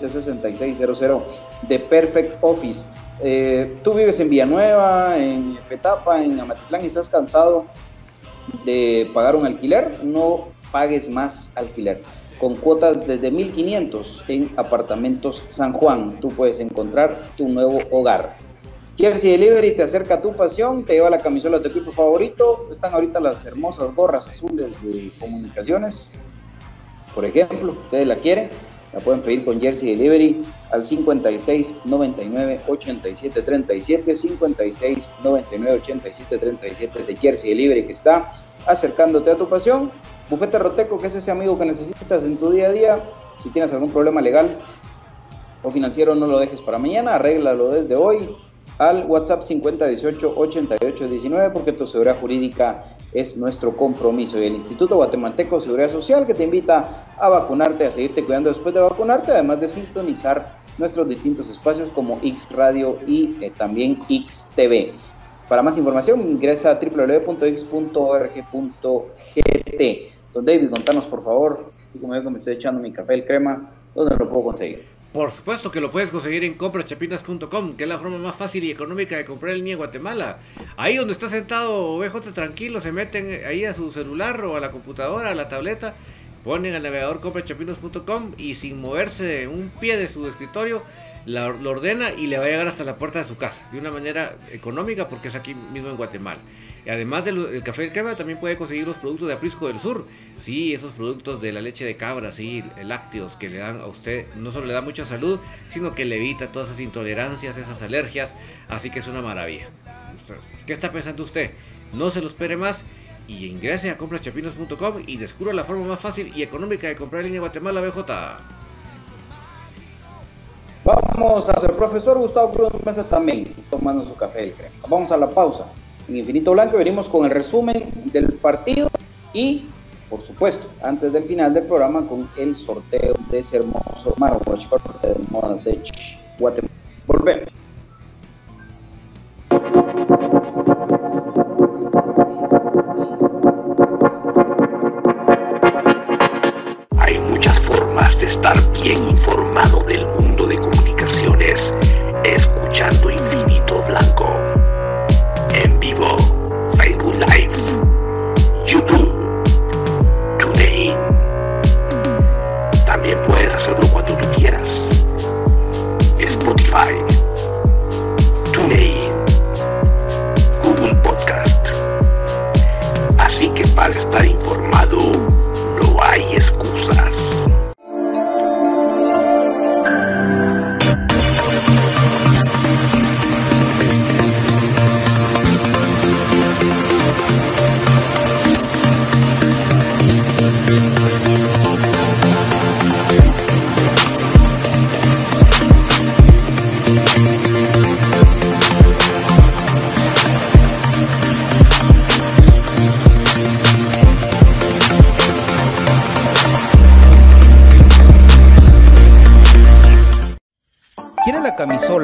2220-6600 de Perfect Office. Eh, tú vives en Villanueva, en Petapa, en Amatitlán y estás cansado de pagar un alquiler, no pagues más alquiler. Con cuotas desde 1500 en apartamentos San Juan, tú puedes encontrar tu nuevo hogar. Jersey Delivery te acerca a tu pasión, te lleva la camisola de tu equipo favorito. Están ahorita las hermosas gorras azules de comunicaciones. Por ejemplo, ustedes la quieren, la pueden pedir con Jersey Delivery al 56 99 87 37, 56 99 87 37 de Jersey Delivery que está acercándote a tu pasión. Bufete Roteco, que es ese amigo que necesitas en tu día a día. Si tienes algún problema legal o financiero, no lo dejes para mañana, arréglalo desde hoy al WhatsApp 5018-8819 porque tu seguridad jurídica es nuestro compromiso. Y el Instituto Guatemalteco de Seguridad Social que te invita a vacunarte, a seguirte cuidando después de vacunarte, además de sintonizar nuestros distintos espacios como X Radio y eh, también X TV. Para más información ingresa a www.x.org.gt. Don David, contanos por favor, así como yo que me estoy echando mi café el crema, ¿dónde lo puedo conseguir? Por supuesto que lo puedes conseguir en comprachapinas.com, que es la forma más fácil y económica de comprar línea en Guatemala. Ahí donde está sentado BJ tranquilo, se meten ahí a su celular o a la computadora, a la tableta, ponen al navegador comprachapinos.com y sin moverse un pie de su escritorio, lo ordena y le va a llegar hasta la puerta de su casa, de una manera económica porque es aquí mismo en Guatemala. Además del el café del crema, también puede conseguir los productos de Aprisco del Sur. Sí, esos productos de la leche de cabra, sí, lácteos que le dan a usted, no solo le da mucha salud, sino que le evita todas esas intolerancias, esas alergias. Así que es una maravilla. ¿Qué está pensando usted? No se lo espere más y ingrese a comprachapinos.com y descubra la forma más fácil y económica de comprar en línea Guatemala BJ. Vamos a ser profesor Gustavo Cruz Mesa también tomando su café. Vamos a la pausa. En Infinito Blanco venimos con el resumen del partido y, por supuesto, antes del final del programa con el sorteo de ese hermoso smartwatch corte de moda de Guatemala. Volvemos. Hay muchas formas de estar bien informado del mundo de comunicaciones escuchando Infinito para estar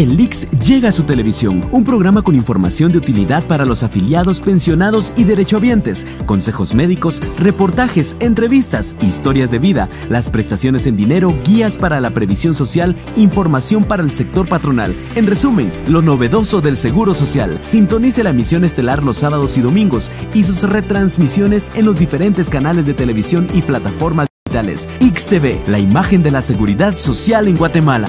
El Lix llega a su televisión, un programa con información de utilidad para los afiliados, pensionados y derechohabientes, consejos médicos, reportajes, entrevistas, historias de vida, las prestaciones en dinero, guías para la previsión social, información para el sector patronal. En resumen, lo novedoso del Seguro Social. Sintonice la emisión estelar los sábados y domingos y sus retransmisiones en los diferentes canales de televisión y plataformas digitales. XTV, la imagen de la seguridad social en Guatemala.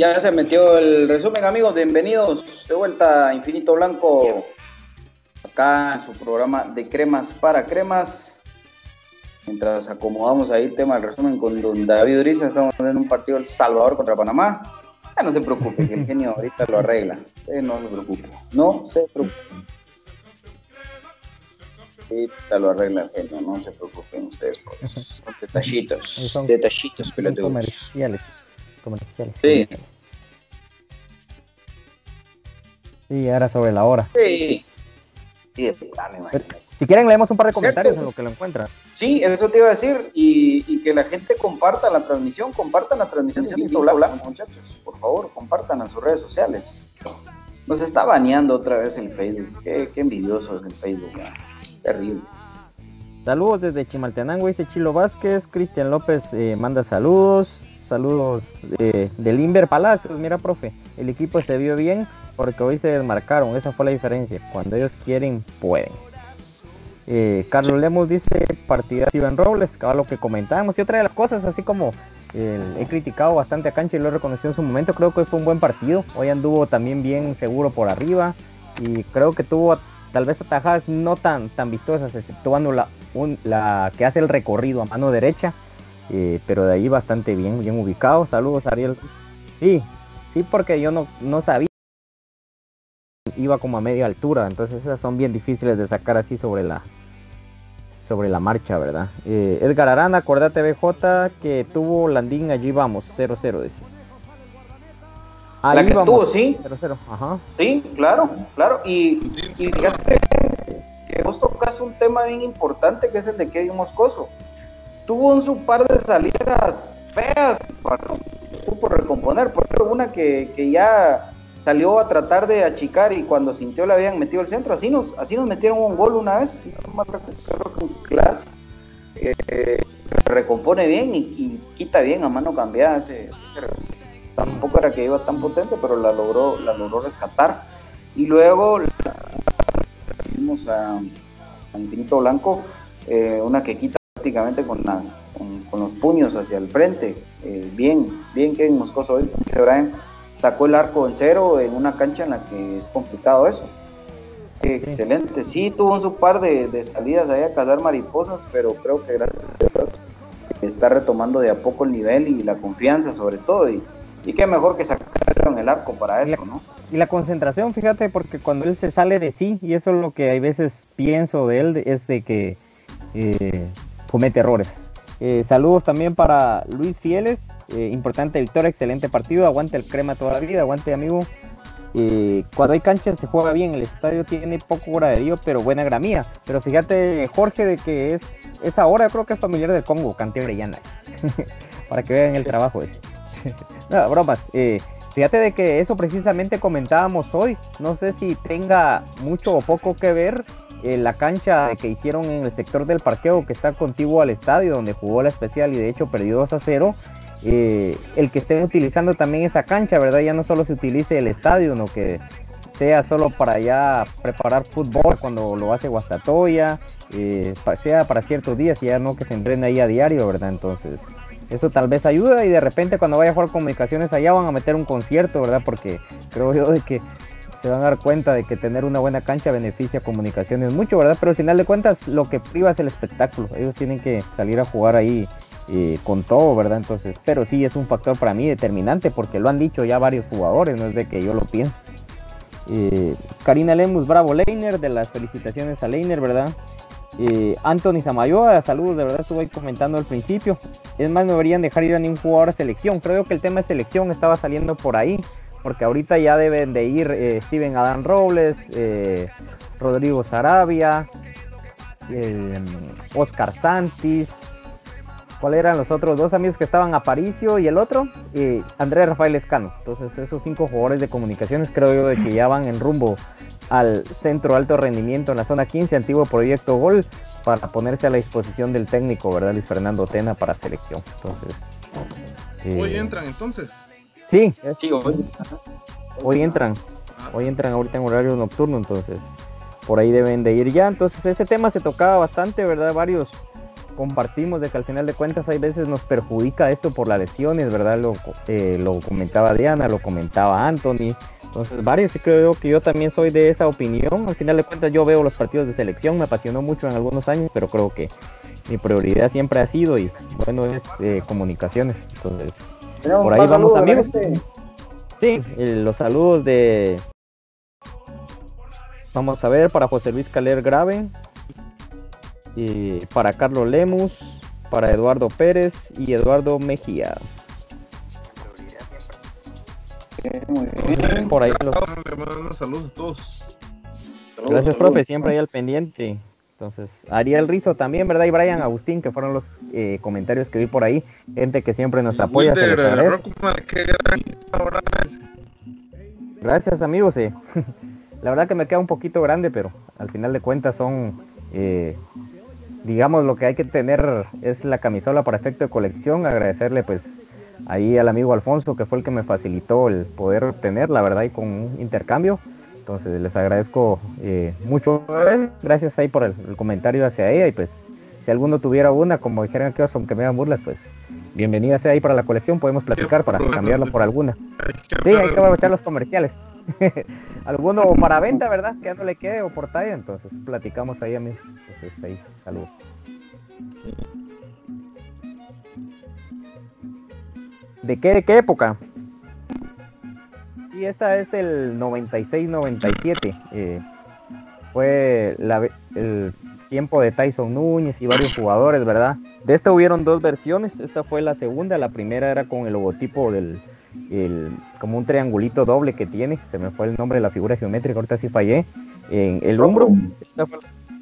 Ya se metió el resumen, amigos. Bienvenidos de vuelta a Infinito Blanco. Acá en su programa de cremas para cremas. Mientras acomodamos ahí el tema del resumen con don David Uriza, estamos en un partido El Salvador contra Panamá. Ya no se preocupe, que el genio ahorita lo arregla. Usted no se preocupe. No se preocupe. Ahorita lo arregla el genio, no se preocupen ustedes. Pues. Son detallitos. Son- detallitos pelotudos. comerciales. Comerciales. Sí. Sí, ahora sobre la hora. Sí. Sí, imagino. Si quieren, leemos un par de Cierto. comentarios en lo que lo encuentran. Sí, eso te iba a decir. Y, y que la gente comparta la transmisión, compartan la transmisión de Infinito Blanco, muchachos. Por favor, compartan en sus redes sociales. Nos está baneando otra vez el Facebook. Qué, qué envidioso es el Facebook. man. Terrible. Saludos desde Chimaltenango, dice Chilo Vázquez. Cristian López eh, manda saludos. Saludos de, del Inver Palacios. Mira, profe, el equipo se vio bien porque hoy se desmarcaron. Esa fue la diferencia. Cuando ellos quieren, pueden. Eh, Carlos Lemos dice partida Steven Robles, que lo que comentábamos. Y otra de las cosas, así como he criticado bastante a Cancha y lo he reconocido en su momento, creo que fue un buen partido. Hoy anduvo también bien seguro por arriba y creo que tuvo tal vez atajadas no tan, tan vistosas, exceptuando la, la que hace el recorrido a mano derecha, eh, pero de ahí bastante bien, bien ubicado. Saludos, Ariel. Sí, sí, porque yo no, no sabía iba como a media altura, entonces esas son bien difíciles de sacar así sobre la, sobre la marcha, ¿verdad? Eh, Edgar Arana, acordate BJ que tuvo Landín, allí vamos, 0-0 dice. Ahí la que tuvo, sí. 0-0, ajá. Sí, claro, claro. Y, y, fíjate que vos tocas un tema bien importante que es el de Kevin Moscoso. Tuvo un su par de salidas feas, para supo recomponer, porque una que, que ya salió a tratar de achicar y cuando sintió le habían metido el centro. Así nos, así nos metieron un gol una vez, clásico. Eh, recompone bien y, quita bien a mano cambiada ese, tampoco era que iba tan potente pero la logró la logró rescatar y luego vimos a, Infinito Blanco eh, una que quita prácticamente con, con, los puños hacia el frente eh, bien bien que Moscoso hoy Brian sacó el arco en cero en una cancha en la que es complicado eso. Excelente, sí, tuvo un su par de, salidas ahí a cazar mariposas, pero creo que gracias a Dios está retomando de a poco el nivel y la confianza sobre todo. Y, y qué mejor que sacaron el arco para eso, ¿no? Y la concentración, fíjate, porque cuando él se sale de sí, y eso es lo que a veces pienso de él, es de que eh, comete errores eh, saludos también para Luis Fieles. Eh, importante victoria, excelente partido. Aguante el crema toda la vida, aguante amigo. Eh, cuando hay cancha se juega bien, el estadio tiene poco graderío, pero buena gramía. Pero fíjate, Jorge, de que es, es ahora, creo que es familiar del Congo, Cante Brellana. para que vean el trabajo ese. no, bromas. fíjate de que eso precisamente comentábamos hoy. No sé si tenga mucho o poco que ver eh, la cancha que hicieron en el sector del parqueo que está contiguo al estadio donde jugó la especial y de hecho perdió 2 a 0. Eh, el que estén utilizando también esa cancha, ¿verdad? Ya no solo se utilice el estadio, sino que sea solo para ya preparar fútbol cuando lo hace Guastatoya, eh, sea para ciertos días y ya no que se entrene ahí a diario, ¿verdad? Entonces, eso tal vez ayuda y de repente cuando vaya a jugar comunicaciones allá van a meter un concierto, ¿verdad? Porque creo yo de que se van a dar cuenta de que tener una buena cancha beneficia comunicaciones mucho, ¿verdad? Pero al final de cuentas lo que priva es el espectáculo. Ellos tienen que salir a jugar ahí eh, con todo, ¿verdad? Entonces, pero sí es un factor para mí determinante porque lo han dicho ya varios jugadores, no es de que yo lo piense. Eh, Karina Lemus, bravo Leiner, de las felicitaciones a Leiner, ¿verdad? Eh, Anthony Samayoa, saludos, de verdad estuve comentando al principio. Es más, no deberían dejar ir a ningún jugador a selección. Creo que el tema de selección estaba saliendo por ahí porque ahorita ya deben de ir eh, Steven Adán Robles, eh, Rodrigo Sarabia, eh, Oscar Santis, ¿cuáles eran los otros dos amigos que estaban? Aparicio y el otro, Andrés Rafael Escano. Entonces esos cinco jugadores de comunicaciones creo yo de que ya van en rumbo al centro alto rendimiento en la zona 15, antiguo proyecto Gol, para ponerse a la disposición del técnico, ¿verdad? Luis Fernando Tena para selección. Entonces... Hoy entran entonces. Sí, hoy, entran. Hoy entran ahorita en horario nocturno, entonces por ahí deben de ir ya. Entonces ese tema se tocaba bastante, ¿verdad? Varios compartimos de que al final de cuentas hay veces nos perjudica esto por las lesiones, ¿verdad? Lo, eh, lo comentaba Diana, lo comentaba Anthony. Entonces varios y creo que yo también soy de esa opinión. Al final de cuentas yo veo los partidos de selección, me apasionó mucho en algunos años, pero creo que mi prioridad siempre ha sido y bueno es eh, comunicaciones. Entonces por ahí vamos amigos. Sí, los saludos de... Vamos a ver para José Luis Caler Grave, y para Carlos Lemus, para Eduardo Pérez y Eduardo Mejía. Por ahí los... Saludos a todos. Gracias, profe, siempre ahí al pendiente. Entonces, Ariel Rizo también, ¿verdad? Y Brian Agustín, que fueron los eh, comentarios que vi por ahí. Gente que siempre nos apoya. Gracias, amigos. Eh. La verdad que me queda un poquito grande, pero al final de cuentas son, eh, digamos, lo que hay que tener es la camisola para efecto de colección. Agradecerle, pues, ahí al amigo Alfonso, que fue el que me facilitó el poder obtener, la verdad, y con un intercambio. Entonces les agradezco eh, mucho, gracias ahí por el, comentario hacia ella y pues si alguno tuviera una, como dijeron que aunque me hagan burlas, pues bienvenida sea ahí para la colección, podemos platicar para cambiarlo por alguna. Sí, hay que aprovechar los comerciales. alguno para venta, ¿verdad? Que no le quede o por talla, entonces platicamos ahí a mí. Entonces ahí, saludos. ¿De qué, de qué época? Y esta es del 96-97. Eh, fue el tiempo de Tyson Núñez y varios jugadores, ¿verdad? De esta hubieron dos versiones. Esta fue la segunda. La primera era con el logotipo del. como un triangulito doble que tiene. Se me fue el nombre de la figura geométrica, ahorita sí fallé. En el hombro.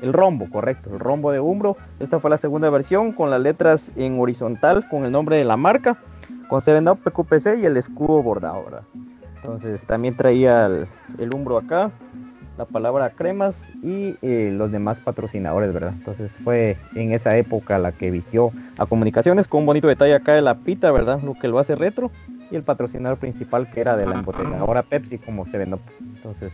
el rombo, correcto. El rombo de hombro. Esta fue la segunda versión con las letras en horizontal con el nombre de la marca. Con 7 Up PQPC y el escudo bordado, ¿verdad? Entonces también traía el, el umbro acá, la palabra cremas y eh, los demás patrocinadores, ¿verdad? Entonces fue en esa época la que vistió a comunicaciones con un bonito detalle acá de la pita, ¿verdad? Lo que lo hace retro y el patrocinador principal que era de la embotelladora Pepsi como se Up. Entonces,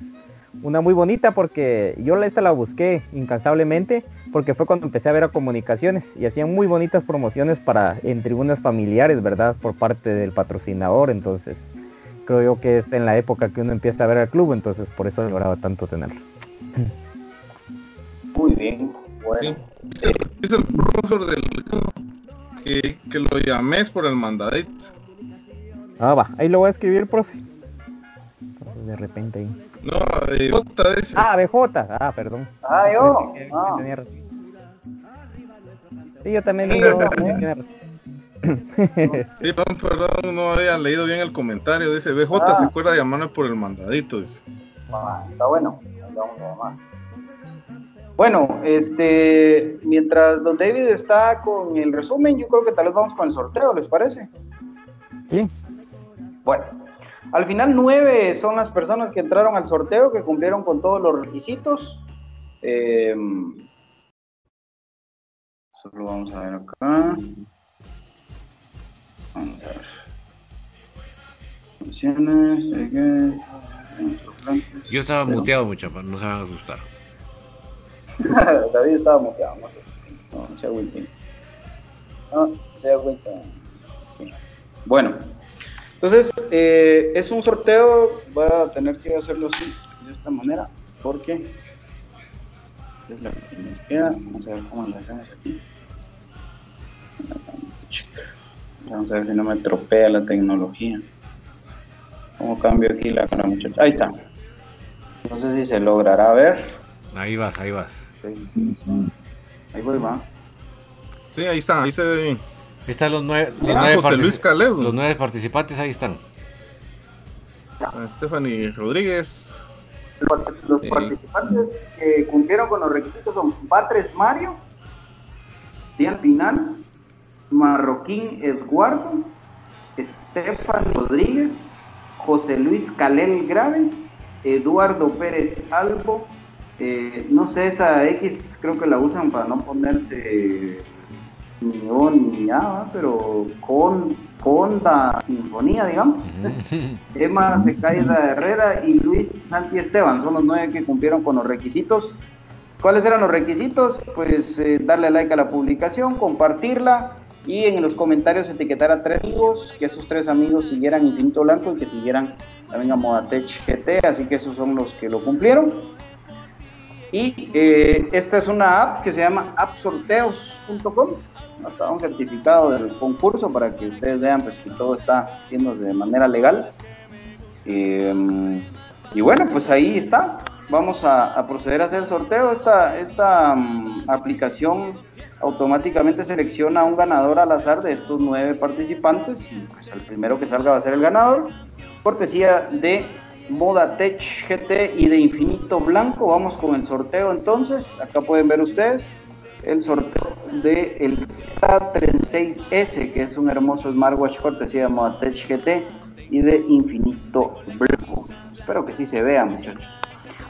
una muy bonita porque yo esta la busqué incansablemente porque fue cuando empecé a ver a comunicaciones y hacían muy bonitas promociones para en tribunas familiares, ¿verdad? Por parte del patrocinador, entonces creo yo que es en la época que uno empieza a ver al club, entonces por eso lograba tanto tenerlo. Muy bien, bueno. Sí, es el profesor del que, que lo llames por el mandadito. Ah, va, ahí lo voy a escribir, profe. De repente ahí. No, BJ ese. Ah, BJ, ah, perdón. Ah, yo. Ah. Sí, yo también digo, tenía razón. Sí, perdón, no había leído bien el comentario. Dice BJ ah. se acuerda de llamarme por el mandadito. Dice. Ah, está bueno. Bueno, este, mientras Don David está con el resumen, yo creo que tal vez vamos con el sorteo, ¿les parece? Sí. Bueno, al final nueve son las personas que entraron al sorteo, que cumplieron con todos los requisitos. Eh, solo vamos a ver acá. Vamos a ver. Funciones, Yo estaba muteado, mucha, no se van a asustar. David estaba muteado, no sé. No, se agüiten. No, se agüiten. Bueno, entonces eh, es un sorteo. Voy a tener que hacerlo así, de esta manera, porque es la que nos queda. Vamos a ver cómo lo hacemos aquí. Vamos a ver si no me tropea la tecnología. ¿Cómo cambio aquí la cara, muchachos? Ahí está. No sé si se logrará ver. Ahí vas, ahí vas. Ahí voy, va. Sí, ahí está, ahí se ve bien. Ahí están los nueve, los, ah, nueve, Luis los nueve participantes, ahí están. Stephanie Rodríguez. Los, participantes que cumplieron con los requisitos son Patres Mario, Dian Pinal, Marroquín Eduardo, Estefan Rodríguez, José Luis Calel Grave, Eduardo Pérez Albo, eh, no sé, esa X creo que la usan para no ponerse ni O ni A, pero con, con la sinfonía, digamos. Emma Secaida Herrera y Luis Santi Esteban son los nueve que cumplieron con los requisitos. ¿Cuáles eran los requisitos? Pues eh, darle like a la publicación, compartirla, y en los comentarios etiquetar a tres amigos, que esos tres amigos siguieran Infinito Blanco y que siguieran también a Modatech GT, así que esos son los que lo cumplieron. Y eh, esta es una app que se llama appsorteos.com, hasta un certificado del concurso para que ustedes vean pues, que todo está siendo de manera legal. Eh, y bueno, pues ahí está. Vamos a, proceder a hacer el sorteo. Esta, esta um, aplicación automáticamente selecciona un ganador al azar de estos nueve participantes. Y pues el primero que salga va a ser el ganador. Cortesía de Moda Tech GT y de Infinito Blanco. Vamos con el sorteo entonces. Acá pueden ver ustedes el sorteo del el Z36S, que es un hermoso smartwatch cortesía de Moda Tech GT y de Infinito Blanco. Espero que sí se vea, muchachos.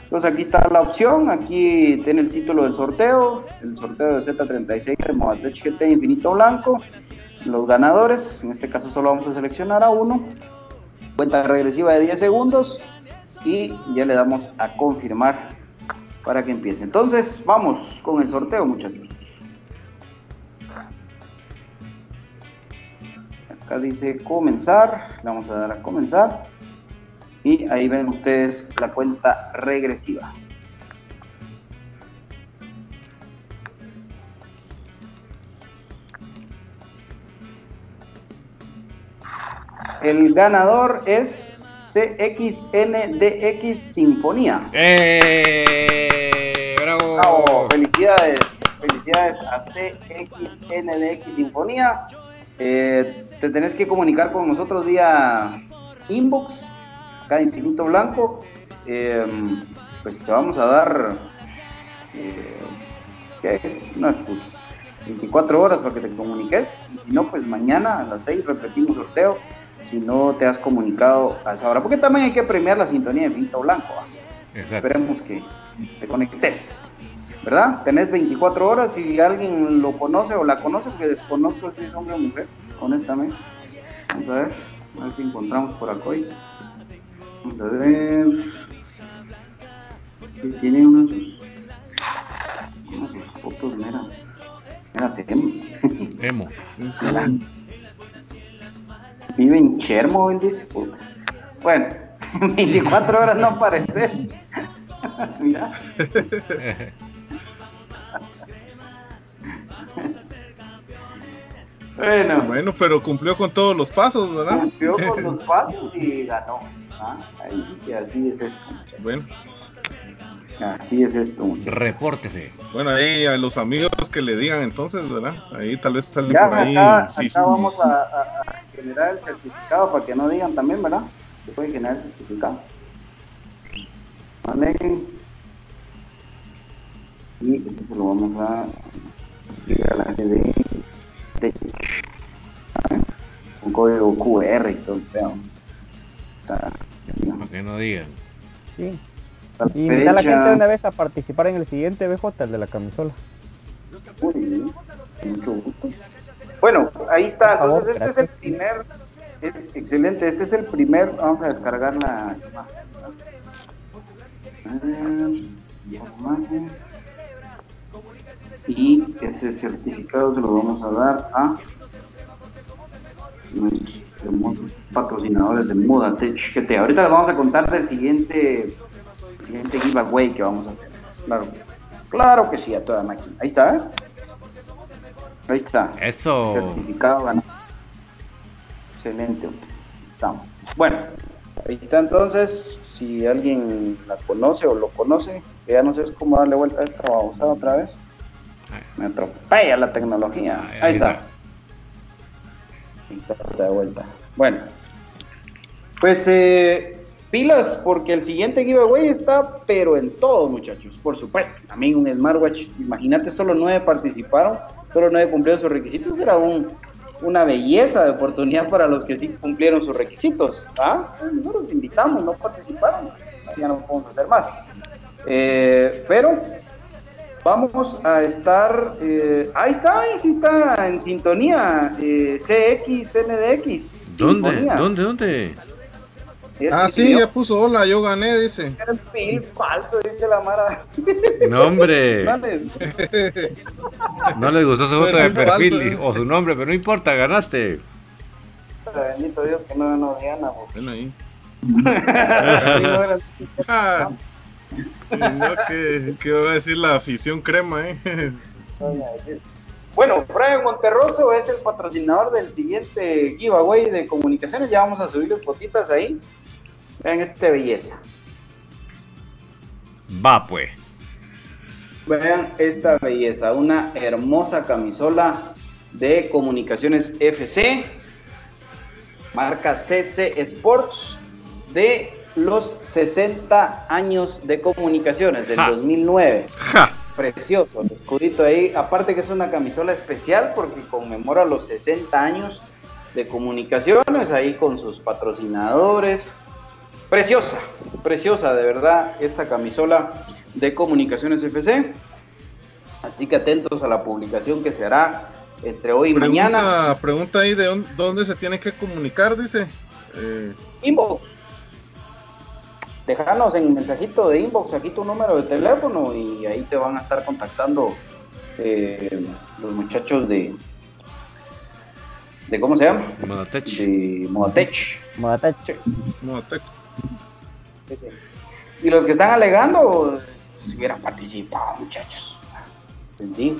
Entonces aquí está la opción, aquí tiene el título del sorteo, el sorteo de Z36 de Modatech GT Infinito Blanco. los ganadores. En este caso solo vamos a seleccionar a uno. Cuenta regresiva de 10 segundos y ya le damos a confirmar para que empiece. Entonces, vamos con el sorteo, muchachos. Acá dice comenzar, le vamos a dar a comenzar. Y ahí ven ustedes la cuenta regresiva. El ganador es CXNDX Sinfonía. ¡Eh! ¡Bravo! Bravo, Felicidades, felicidades a CXNDX Sinfonía. Eh, te tenés que comunicar con nosotros vía inbox, acá en Instituto Blanco. Eh, pues te vamos a dar eh, unas pues, 24 horas para que te comuniques. Y si no, pues mañana a las 6 repetimos sorteo. Si no te has comunicado a esa hora, porque también hay que premiar la sintonía de Pinto Blanco. ¿ah? Esperemos que te conectes. ¿Verdad? Tenés 24 horas si alguien lo conoce o la conoce, porque desconozco si es hombre o mujer, honestamente. Vamos a ver, a ver si encontramos por acá. Vamos a ver. Tiene unas, unas fotos meras. Meras emo. Emo. Vive en Chernobyl, dice. puta. Bueno, 24 horas no apareces. Mira. Bueno. Bueno, pero cumplió con todos los pasos, ¿verdad? Cumplió con los pasos y ganó. ¿Ah? Ahí, y así es esto. Bueno. Así es esto, muchachos. Repórtese. Bueno, ahí a los amigos que le digan entonces, ¿verdad? Ahí tal vez sale Ya, por ahí. acá, sí, acá sí. vamos a, a- a generar el certificado para que no digan también, ¿verdad? Se puede generar el certificado. Vale. Y ese se lo vamos a a la gente de, de un código QR y todo el Para que no digan. Sí. Y invita a la gente de una vez a participar en el siguiente BJ, el de la camisola. Mucho gusto. Bueno, ahí está. Favor, Entonces, este es el primer. es- excelente, este es el primer. Vamos a descargar la. Y ese certificado se lo vamos a dar a hermosos patrocinadores de Muda Tech GT. Ahorita les vamos a contar del siguiente, siguiente giveaway que vamos a hacer. Claro, claro que sí, a toda máquina. Ahí está, ¿eh? Ahí está. Eso. Certificado ganado. Excelente. Estamos. Bueno, ahí está entonces. Si alguien la conoce o lo conoce, ya no sé cómo darle vuelta a esta babosada otra vez. Me atropella la tecnología. Ahí, ahí está. está. Está de vuelta. Bueno, pues eh, pilas, porque el siguiente giveaway está, pero en todos, muchachos, por supuesto. También un smartwatch. Imagínate, solo nueve participaron, solo nueve cumplieron sus requisitos. Era un, una belleza de oportunidad para los que sí cumplieron sus requisitos. ¿ah? Nosotros los invitamos, no participaron. Ya no podemos hacer más. Eh, pero vamos a estar. eh, ahí está, ahí sí está en sintonía. Eh, CXNDX. ¿Dónde? Sinfonía. ¿Dónde? ¿Dónde? Es Ah, que sí, yo- ya puso hola, yo gané, dice. Era el perfil falso, dice la Mara. No, hombre. No les gustó su foto de Perfil falso. o su nombre, pero no importa, ganaste. Bendito Dios que no no Diana. Ven ahí. No que va a decir la afición crema, eh. Bueno, Brian Monterroso es el patrocinador del siguiente giveaway de comunicaciones. Ya vamos a subir las fotitas ahí. Vean esta belleza. Va, pues. Vean esta belleza. Una hermosa camisola de comunicaciones FC. Marca CC Sports. De los 60 años de comunicaciones del Ja. 2009. Ja. Precioso, el escudito ahí. Aparte que es una camisola especial porque conmemora los 60 años de comunicaciones ahí con sus patrocinadores. Preciosa, preciosa de verdad esta camisola de comunicaciones FC. Así que atentos a la publicación que se hará entre hoy y pregunta, mañana. Pregunta ahí de dónde, dónde se tiene que comunicar, dice. Eh, Inbox. Déjanos en mensajito de inbox aquí tu número de teléfono y ahí te van a estar contactando eh, los muchachos de de cómo se llama Modatech. de Modatech Modatech. Modatech. y los que están alegando si hubieran participado muchachos sencillo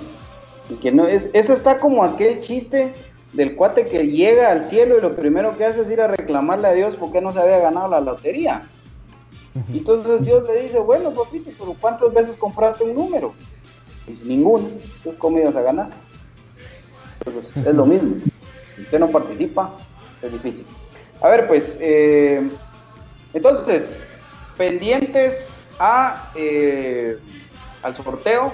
y que no es eso está como aquel chiste del cuate que llega al cielo y lo primero que hace es ir a reclamarle a Dios porque no se había ganado la lotería entonces Dios le dice, bueno, papito, pero ¿cuántas veces compraste un número? Dice, Ninguno. Entonces, ¿cómo a ganar? Entonces, es lo mismo. Si usted no participa, es difícil. A ver, pues, eh, entonces, pendientes a, eh, al sorteo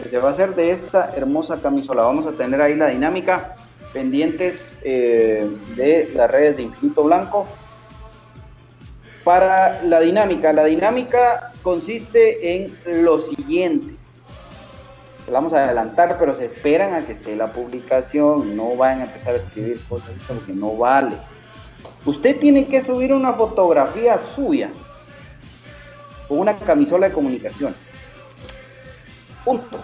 que se va a hacer de esta hermosa camisola. Vamos a tener ahí la dinámica pendientes eh, de las redes de Infinito Blanco para la dinámica. La dinámica consiste en lo siguiente. La vamos a adelantar, pero se esperan a que esté la publicación. No van a empezar a escribir cosas porque no vale. Usted tiene que subir una fotografía suya con una camisola de comunicación. Punto.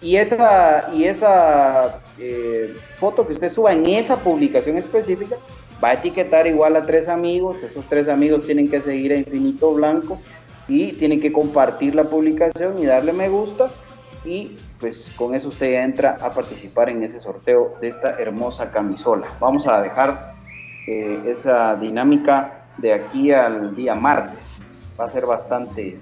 Y esa, y esa eh, foto que usted suba en esa publicación específica va a etiquetar igual a tres amigos, esos tres amigos tienen que seguir a Infinito Blanco y tienen que compartir la publicación y darle me gusta y pues con eso usted entra a participar en ese sorteo de esta hermosa camisola. Vamos a dejar eh, esa dinámica de aquí al día martes. Va a ser bastante,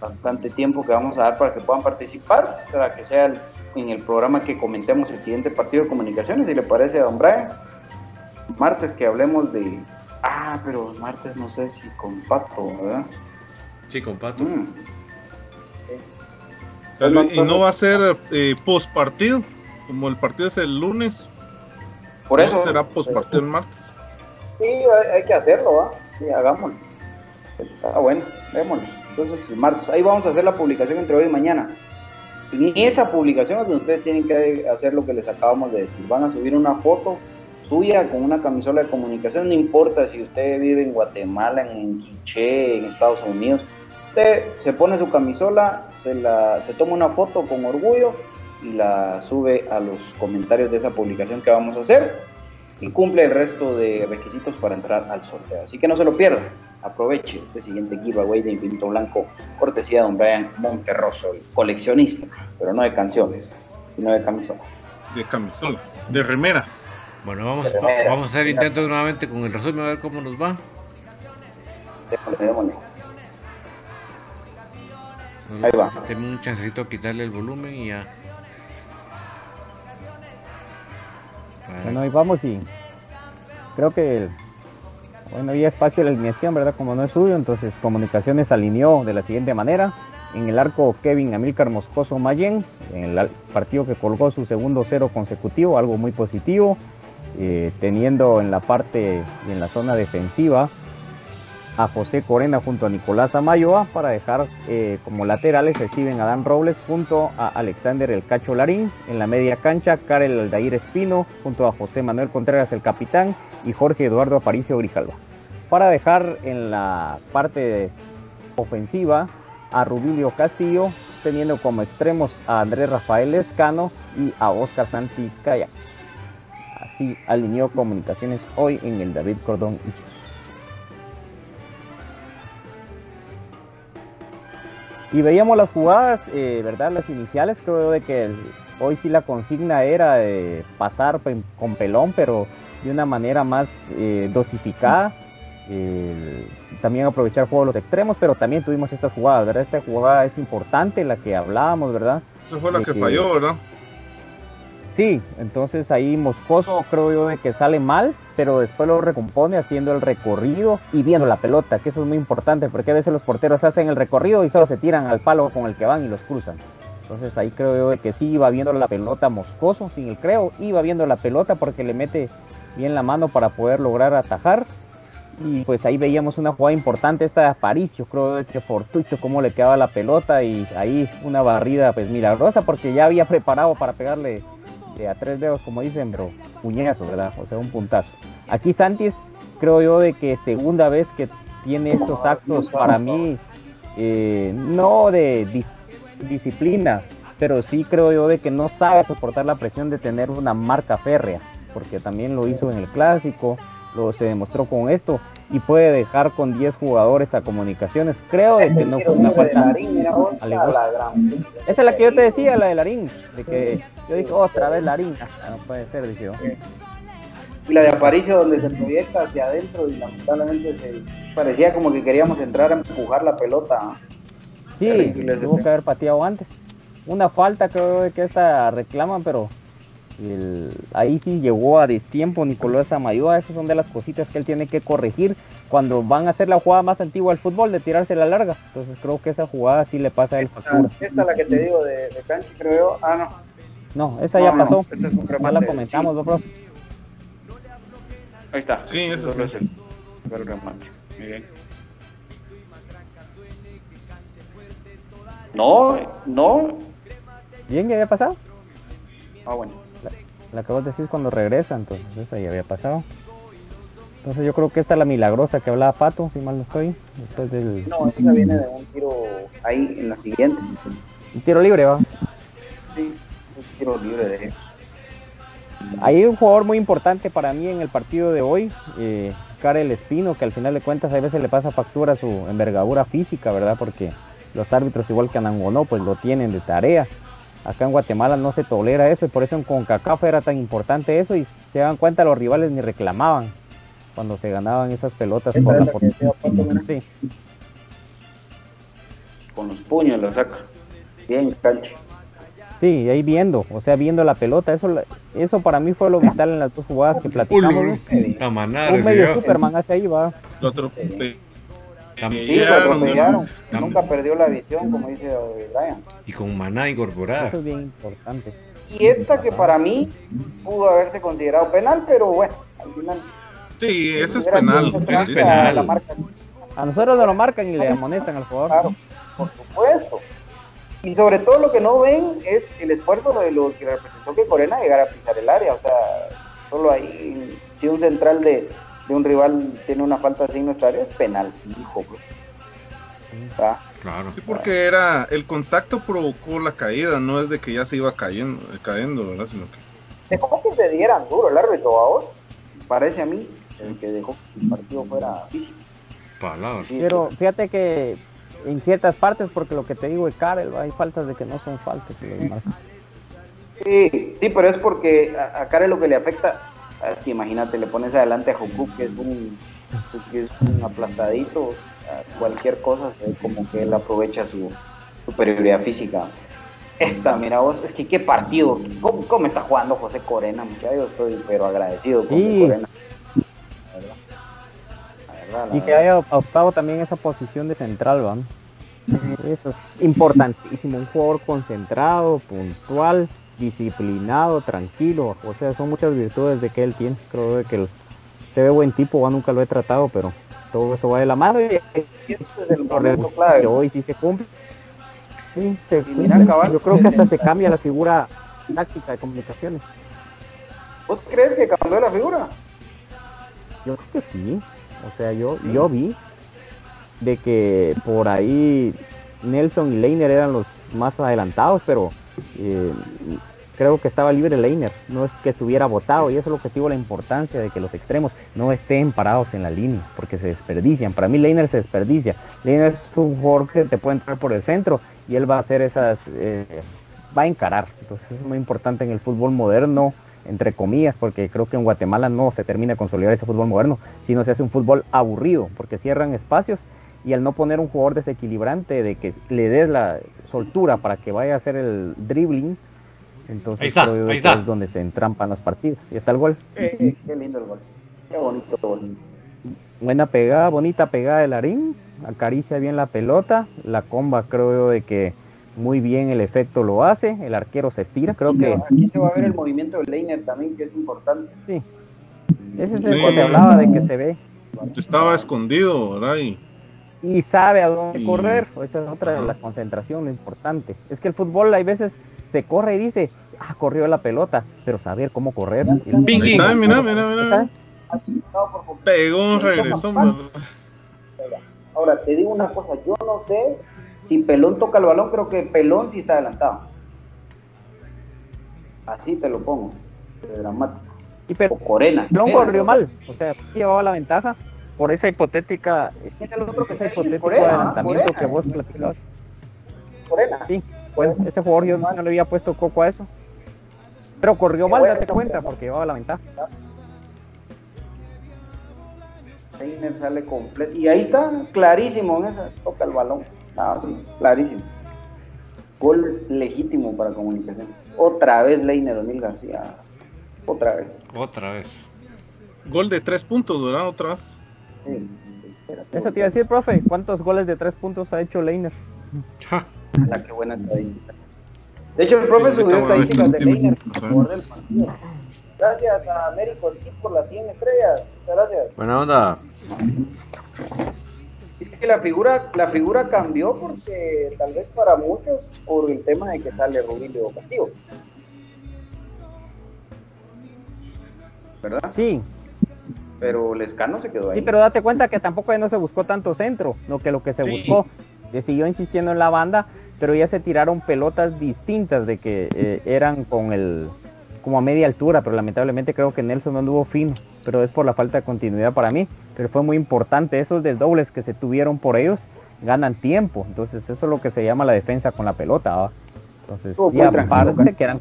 bastante tiempo que vamos a dar para que puedan participar, para que sea en el programa que comentemos el siguiente partido de comunicaciones, si le parece a don Brian martes que hablemos de. Ah, pero martes no sé si con Pato, ¿verdad? Sí, con Pato. Mm. Tal- y no va a ser eh, post partido, como el partido es el lunes. Por no eso. será post partido el martes. Sí, hay, hay que hacerlo, ¿va? Sí, hagámoslo. Está bueno, démoslo. Entonces, el martes. Ahí vamos a hacer la publicación entre hoy y mañana. En esa publicación es donde ustedes tienen que hacer lo que les acabamos de decir. Van a subir una foto suya con una camisola de comunicación. No importa si usted vive en Guatemala, en Quiché, en Estados Unidos. Usted se pone su camisola, se, la, se toma una foto con orgullo y la sube a los comentarios de esa publicación que vamos a hacer y cumple el resto de requisitos para entrar al sorteo. Así que no se lo pierda. Aproveche este siguiente giveaway de Infinito Blanco, cortesía de don Brian Monterroso, el coleccionista, pero no de canciones, sino de camisolas. De camisolas, de remeras. Bueno, vamos, a hacer mira. intento nuevamente con el resumen a ver cómo nos va. Ahí va. Tengo un chancecito a quitarle el volumen y ya. Bueno, ahí vamos y creo que bueno, había espacio de la alineación, ¿verdad? Como no es suyo, entonces Comunicaciones alineó de la siguiente manera. En el arco Kevin Amílcar Moscoso Mayen, en el partido que colgó su segundo cero consecutivo, algo muy positivo, eh, teniendo en la parte y en la zona defensiva a José Corena junto a Nicolás Amayoa para dejar eh, como laterales a Steven Adán Robles junto a Alexander El Cacho Larín. En la media cancha, Karel Aldair Espino junto a José Manuel Contreras el capitán y Jorge Eduardo Aparicio Grijalva. Para dejar en la parte ofensiva a Rubilio Castillo, teniendo como extremos a Andrés Rafael Escano y a Oscar Santi Calla. Así alineó comunicaciones hoy en el David Cordón. Y veíamos las jugadas, eh, ¿verdad? Las iniciales, creo de que el- hoy sí la consigna era de pasar con pelón, pero de una manera más eh, dosificada. Eh, también aprovechar el juego de los extremos, pero también tuvimos estas jugadas, ¿verdad? Esta jugada es importante, la que hablábamos, ¿verdad? Esa fue la que falló, ¿verdad? Sí, entonces ahí Moscoso creo yo de que sale mal, pero después lo recompone haciendo el recorrido y viendo la pelota, que eso es muy importante, porque a veces los porteros hacen el recorrido y solo se tiran al palo con el que van y los cruzan. Entonces ahí creo yo de que sí iba viendo la pelota Moscoso, sin el creo, iba viendo la pelota porque le mete bien la mano para poder lograr atajar. Y pues ahí veíamos una jugada importante esta de Aparicio, creo yo que fortuito cómo le quedaba la pelota y ahí una barrida pues milagrosa porque ya había preparado para pegarle a tres dedos, como dicen, bro, puñazo, ¿verdad? O sea, un puntazo. Aquí Santis, creo yo de que segunda vez que tiene estos actos para mí, eh, no de dis- disciplina, pero sí creo yo de que no sabe soportar la presión de tener una marca férrea, porque también lo hizo en el clásico, lo se demostró con esto y puede dejar con 10 jugadores a comunicaciones. Creo de que no fue una falta alegosa. Esa es la que yo te decía, la de Larín, de que yo dije otra vez Larín, Ah, no puede ser, dije yo. Y la de Aparicio donde se proyecta hacia adentro y lamentablemente se parecía como que queríamos entrar a empujar la pelota. Sí, Terrible, tuvo que haber pateado antes. Una falta creo que esta reclaman, pero el- ahí sí llegó a destiempo Nicolás Amayoa. Esas son de las cositas que él tiene que corregir cuando van a hacer la jugada más antigua del fútbol, de tirarse la larga. Entonces creo que esa jugada sí le pasa a él factura. Esta es la que te digo de, de cancha, creo yo. Ah, no. No, esa No, ya no, pasó. este es un ya la comentamos, ¿no, profe? Ahí está. Sí, eso es el, el remate. Bien. No, no. Bien, ya había pasado. Ah, bueno. La acabas de decir cuando regresa, entonces esa ya había pasado. Entonces yo creo que esta es la milagrosa que hablaba Pato, si mal no estoy. Después del No, esta viene de un tiro ahí en la siguiente. un tiro libre, va. Sí, un tiro libre de Hay un jugador muy importante para mí en el partido de hoy, eh, Karel Espino, que al final de cuentas a veces le pasa factura a su envergadura física, ¿verdad? Porque los árbitros, igual que Anangonó, pues lo tienen de tarea. Acá en Guatemala no se tolera eso y por eso en CONCACAF era tan importante eso y se dan cuenta los rivales ni reclamaban cuando se ganaban esas pelotas por es la mira. Sí, con los puños lo saca. Bien, cancho. sí, ahí viendo, o sea, viendo la pelota, eso, eso para mí fue lo vital en las dos jugadas que platicamos. Uy, Un medio. Superman hace ahí, va. Lo atropellaron. Sí, lo atropellaron. Tam- Nunca perdió la visión, como dice Brian. Y con maná incorporada. Eso es bien importante. Y esta que para mí pudo haberse considerado penal, pero bueno, al final. Sí, ese es penal. marca. A nosotros nos lo marcan y le amonestan al jugador. Claro, por supuesto. Y sobre todo lo que no ven es el esfuerzo de lo que representó que Corena llegara a pisar el área. O sea, solo ahí, si un central de, de un rival tiene una falta así en nuestra área, es penal, hijo, pues. O sea, Claro. Sí, porque era el contacto provocó la caída, no es de que ya se iba cayendo, cayendo ¿verdad? Sino que dejó que se dieran duro el árbitro ahora. Parece a mí el que dejó que el partido fuera físico. Palabras. Sí, Pero fíjate que en ciertas partes, porque lo que te digo de Karel, hay faltas de que no son faltas. Sí, sí, pero es porque a, a Karen lo que le afecta es que imagínate, le pones adelante a Hokuk, que es un, que es un aplastadito, a cualquier cosa, como que él aprovecha su superioridad física. Esta, mira vos, es que qué partido, ¿cómo, cómo está jugando José Corena? muchacho? Yo estoy pero agradecido con Sí. Corena. La verdad. La verdad, la Y que haya optado también esa posición de central, ¿va? Eso es importantísimo. Un jugador concentrado, puntual, disciplinado, tranquilo. O sea, son muchas virtudes de que él tiene. Creo de que él se ve buen tipo, ¿va? nunca lo he tratado, pero todo eso va de la mano. Y es el momento clave. que hoy sí se cumple. Sí, se Y mira, cumple. cabal, Yo creo que hasta se 70. cambia la figura táctica de comunicaciones. ¿Vos crees que cambió la figura? Yo creo que sí. O sea, yo, yo vi de que por ahí Nelson y Leiner eran los más adelantados, pero eh, creo que estaba libre Leiner. No es que estuviera votado y eso es lo que digo la importancia de que los extremos no estén parados en la línea porque se desperdician. Para mí Leiner se desperdicia. Leiner es un jugador que te puede entrar por el centro y él va a hacer esas... eh, va a encarar. Entonces es muy importante en el fútbol moderno entre comillas, porque creo que en Guatemala no se termina de consolidar ese fútbol moderno, sino se hace un fútbol aburrido, porque cierran espacios y al no poner un jugador desequilibrante de que le des la soltura para que vaya a hacer el dribbling, entonces Ahí está, creo ahí que está. es donde se entrampan los partidos. Y está el gol. Qué, qué lindo el gol. Qué bonito gol. Buena pegada, bonita pegada de Larín, acaricia bien la pelota, la comba creo yo de que muy bien el efecto lo hace, el arquero se estira, creo Aquí se que va- aquí se va a ver el movimiento de Leiner también, que es importante. sí. Ese es el Sí. que te hablaba de que se ve. estaba escondido, ¿verdad? Y y sabe a dónde Y- correr. Esa es otra de la concentración, lo importante. Es que el fútbol hay veces se corre y dice, ah, corrió la pelota, pero saber cómo correr. Está, mira, mira, mira. Pegó. Ahora, te digo una cosa, yo no sé si Pelón toca el balón, creo que Pelón sí está adelantado. Así te lo pongo, de dramático. Y pero, O Corena. Pelón corrió mal, o sea, llevaba la ventaja por esa hipotética, Es el otro que ese hipotético Corena, adelantamiento Corena, que vos platicabas. Corena. Sí, pues ese jugador yo no le había puesto coco a eso. Pero corrió mal, date cuenta, porque llevaba la ventaja. Reiner sale completo. Y ahí está, clarísimo en esa, toca el balón. Ah, sí, clarísimo. Gol legítimo para comunicaciones. Otra vez Leiner O'Neill García. Otra vez. Otra vez. Gol de tres puntos, ¿verdad? Otra vez. Sí. Eso te iba a decir, profe, ¿cuántos goles de tres puntos ha hecho Leiner? La que buena estadística. De hecho, el profe subió a estadísticas de Leiner ajá. jugador del partido. Gracias a Américo Skip por las 100 estrellas. Muchas gracias. Buena onda. Es que la figura, la figura cambió porque tal vez para muchos por el tema de que sale Rubilio Castillo. ¿Verdad? Sí, Pero Lescano se quedó ahí. sí, pero date cuenta que tampoco ya no se buscó tanto centro, lo que lo que se Sí. buscó, que siguió insistiendo en la banda, pero ya se tiraron pelotas distintas de que eh, eran con el como a media altura, pero lamentablemente creo que Nelson no anduvo fino, pero es por la falta de continuidad para mí, pero fue muy importante, esos desdobles que se tuvieron por ellos ganan tiempo, entonces eso es lo que se llama la defensa con la pelota, ¿va? entonces y aparte que eran.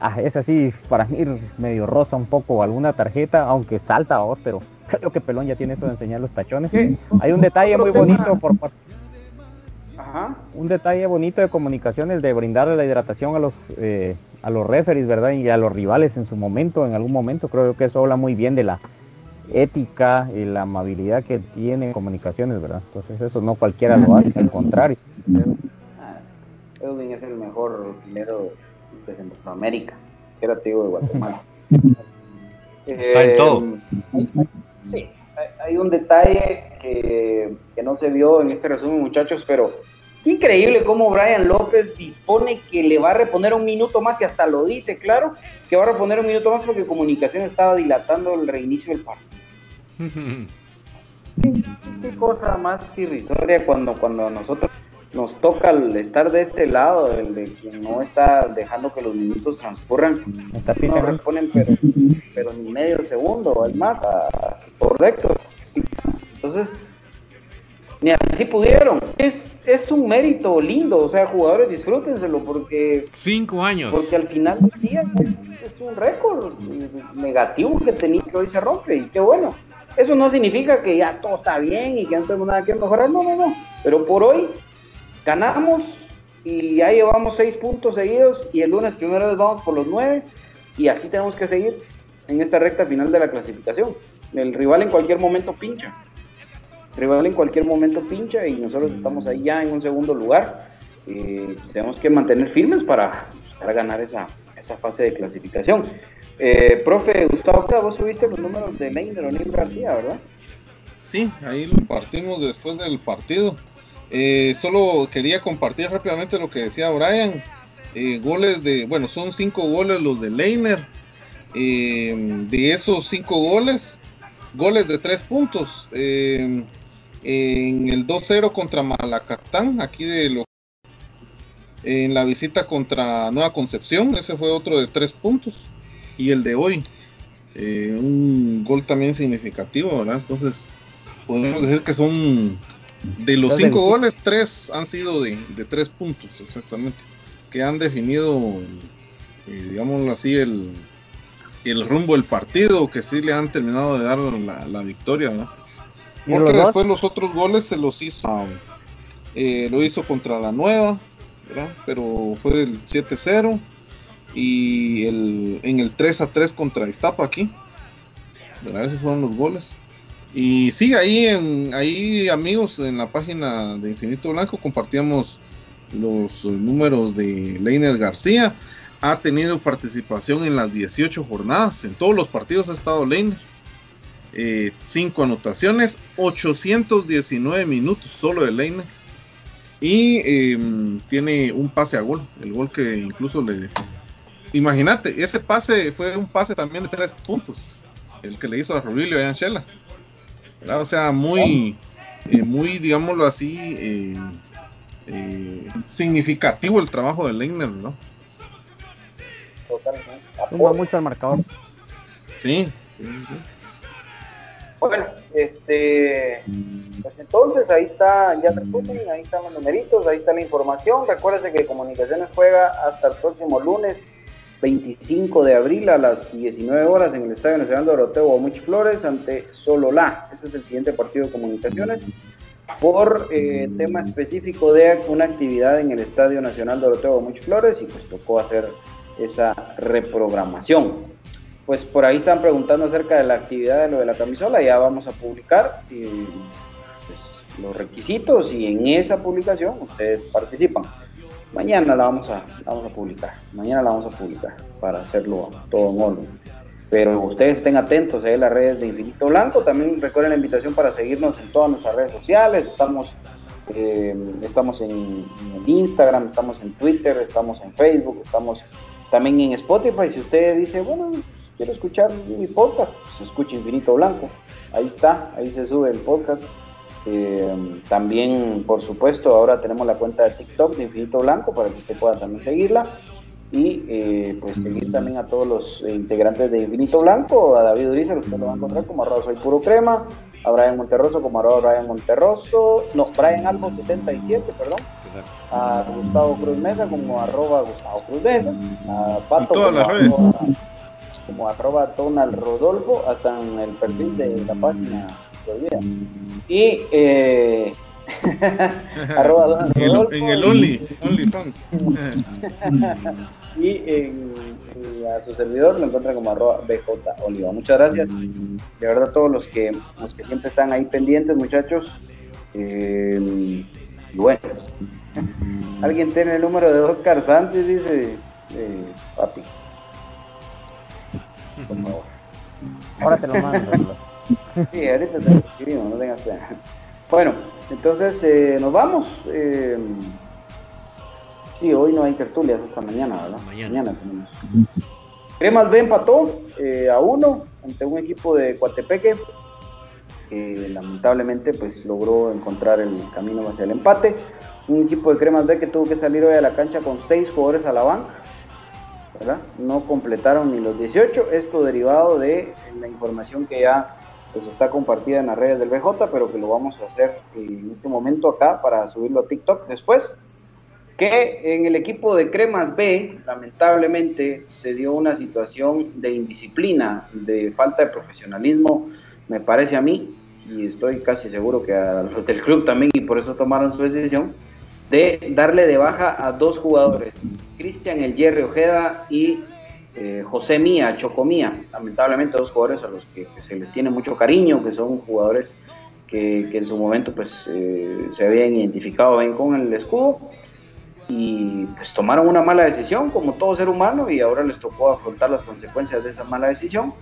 Ah, es así, para mí medio rosa un poco alguna tarjeta, aunque salta pero creo que Pelón ya tiene eso de enseñar los tachones. Hay un detalle muy tema- bonito por parte Ajá. un detalle bonito de comunicaciones de brindarle la hidratación a los eh, a los referees, ¿verdad? Y a los rivales en su momento, en algún momento. Creo que eso habla muy bien de la ética y la amabilidad que tiene comunicaciones, ¿verdad? Entonces eso no cualquiera lo hace, al contrario. Ah, Edwin es el mejor utilero de Centroamérica. Que era tío de Guatemala. Está en todo. Sí, hay- un detalle que, que no se vio en este resumen, muchachos, pero qué increíble cómo Brian López dispone que le va a reponer un minuto más y hasta lo dice, claro, que va a reponer un minuto más porque Comunicación estaba dilatando el reinicio del partido. Qué cosa más irrisoria cuando, cuando nosotros nos toca el estar de este lado, el de quien no está dejando que los minutos transcurran. Está No responden, pero, pero ni medio segundo, es más, a- a- correcto. Entonces, ni así pudieron. Es, es un mérito lindo, o sea, jugadores, disfrútenselo, porque, Cinco años. porque al final del día es, es un récord negativo que tenía que hoy se rompe, y qué bueno. Eso no significa que ya todo está bien y que no tenemos nada que mejorar, no, no, no. Pero por hoy ganamos y ya llevamos seis puntos seguidos y el lunes primero vez vamos por los nueve y así tenemos que seguir en esta recta final de la clasificación. El rival en cualquier momento pincha. El rival en cualquier momento pincha y nosotros estamos ahí ya en un segundo lugar. Eh, tenemos que mantener firmes para, para ganar esa, esa fase de clasificación. Eh, profe Gustavo, vos subiste los números de Leiner O'Neill García, ¿verdad? Sí, ahí lo partimos después del partido. Eh, solo quería compartir rápidamente lo que decía Brian. Eh, goles de, bueno, son cinco goles los de Leiner. Eh, de esos cinco goles, goles de tres puntos. En el 2-0 contra Malacatán, aquí de lo en la visita contra Nueva Concepción, ese fue otro de tres puntos. Y el de hoy, un gol también significativo, ¿verdad? Entonces, podemos decir que son de los cinco goles, tres han sido de, de tres puntos, exactamente, que han definido, eh, digámoslo así, el, el rumbo del partido, que sí le han terminado de dar la, la victoria, ¿no? ¿Y Porque los después los otros goles se los hizo, eh, lo hizo contra la nueva, ¿verdad? Pero fue el 7-0 y el, en el 3-3 contra Iztapa aquí, ¿verdad? Esos fueron los goles. Y sí, ahí, en, ahí amigos, en la página de Infinito Blanco compartíamos los eh, números de Leiner García. Ha tenido participación en las 18 jornadas, en todos los partidos ha estado Leiner. 5 anotaciones, 819 minutos solo de Leiner. Y em, tiene un pase a gol, el gol que incluso le... Imagínate, ese pase fue un pase también de tres puntos, el que le hizo a Rubilio y a Anchela. O sea, muy, eh, muy, digámoslo así, eh, eh, significativo el trabajo de Leiner, ¿no? Suma mucho al marcador. Sí, Bueno, este, pues entonces ahí está, ya resumen, ahí están los numeritos, ahí está la información. Recuérdense que Comunicaciones juega hasta el próximo lunes 25 de abril a las 19 horas en el Estadio Nacional Doroteo Much Flores ante Sololá. Ese es el siguiente partido de Comunicaciones. Por eh, tema específico de una actividad en el Estadio Nacional Doroteo Much Flores y pues tocó hacer esa reprogramación pues por ahí están preguntando acerca de la actividad de lo de la camisola, ya vamos a publicar eh, pues, los requisitos y en esa publicación ustedes participan. Mañana la vamos a, vamos a publicar, mañana la vamos a publicar para hacerlo todo en orden. Pero ustedes estén atentos a las redes de Infinito Blanco, también recuerden la invitación para seguirnos en todas nuestras redes sociales, estamos eh, estamos en, Instagram, estamos en Twitter, estamos en Facebook, estamos también en Spotify. Si usted dice, bueno, quiero escuchar mi podcast, pues escucha Infinito Blanco. Ahí está, ahí se sube el podcast. Eh, también, por supuesto, ahora tenemos la cuenta de TikTok de Infinito Blanco para que usted pueda también seguirla. Y eh, pues seguir también a todos los integrantes de Infinito Blanco, a David Uriza, usted lo va a encontrar como arroba soy puro crema, a Brian Monterroso como arroba Brian Monterroso, no, Brian Albo 77, perdón, a Gustavo Cruz Mesa como arroba Gustavo Cruz Mesa, a Pato todas las redes. Arroba, como arroba Donald Rodolfo, hasta en el perfil de la página olvida. Y eh, arroba Donald En el, Rodolfo. en el Only, Only Fan. y en, en a su servidor lo encuentran como arroba BJ Oliva. Muchas gracias. De verdad, todos los que, los que siempre están ahí pendientes, muchachos. Eh, y bueno, alguien tiene el número de Oscar Sánchez, dice eh, papi. Por favor. Ahora te lo mando. Sí, ahorita te escribimos, no tengas pena. Bueno, entonces eh, nos vamos. Eh, sí, hoy no hay tertulias hasta mañana, ¿verdad? Mañana. tenemos. Cremas B empató eh, a uno ante un equipo de Coatepeque que lamentablemente pues logró encontrar el camino hacia el empate. Un equipo de Cremas B que tuvo que salir hoy a la cancha con seis jugadores a la banca. ¿verdad? No completaron ni los 18. Esto derivado de la información que ya pues, está compartida en las redes del BJ, pero que lo vamos a hacer en este momento acá para subirlo a TikTok después. Que en el equipo de Cremas B, lamentablemente, se dio una situación de indisciplina, de falta de profesionalismo, me parece a mí, y estoy casi seguro que a los del club también, y por eso tomaron su decisión, de darle de baja a dos jugadores, Cristian El Ojeda y eh, José Mía, Chocomía, lamentablemente dos jugadores a los que, se les tiene mucho cariño, que son jugadores que, que en su momento pues eh, se habían identificado bien con el escudo y pues tomaron una mala decisión como todo ser humano y ahora les tocó afrontar las consecuencias de esa mala decisión.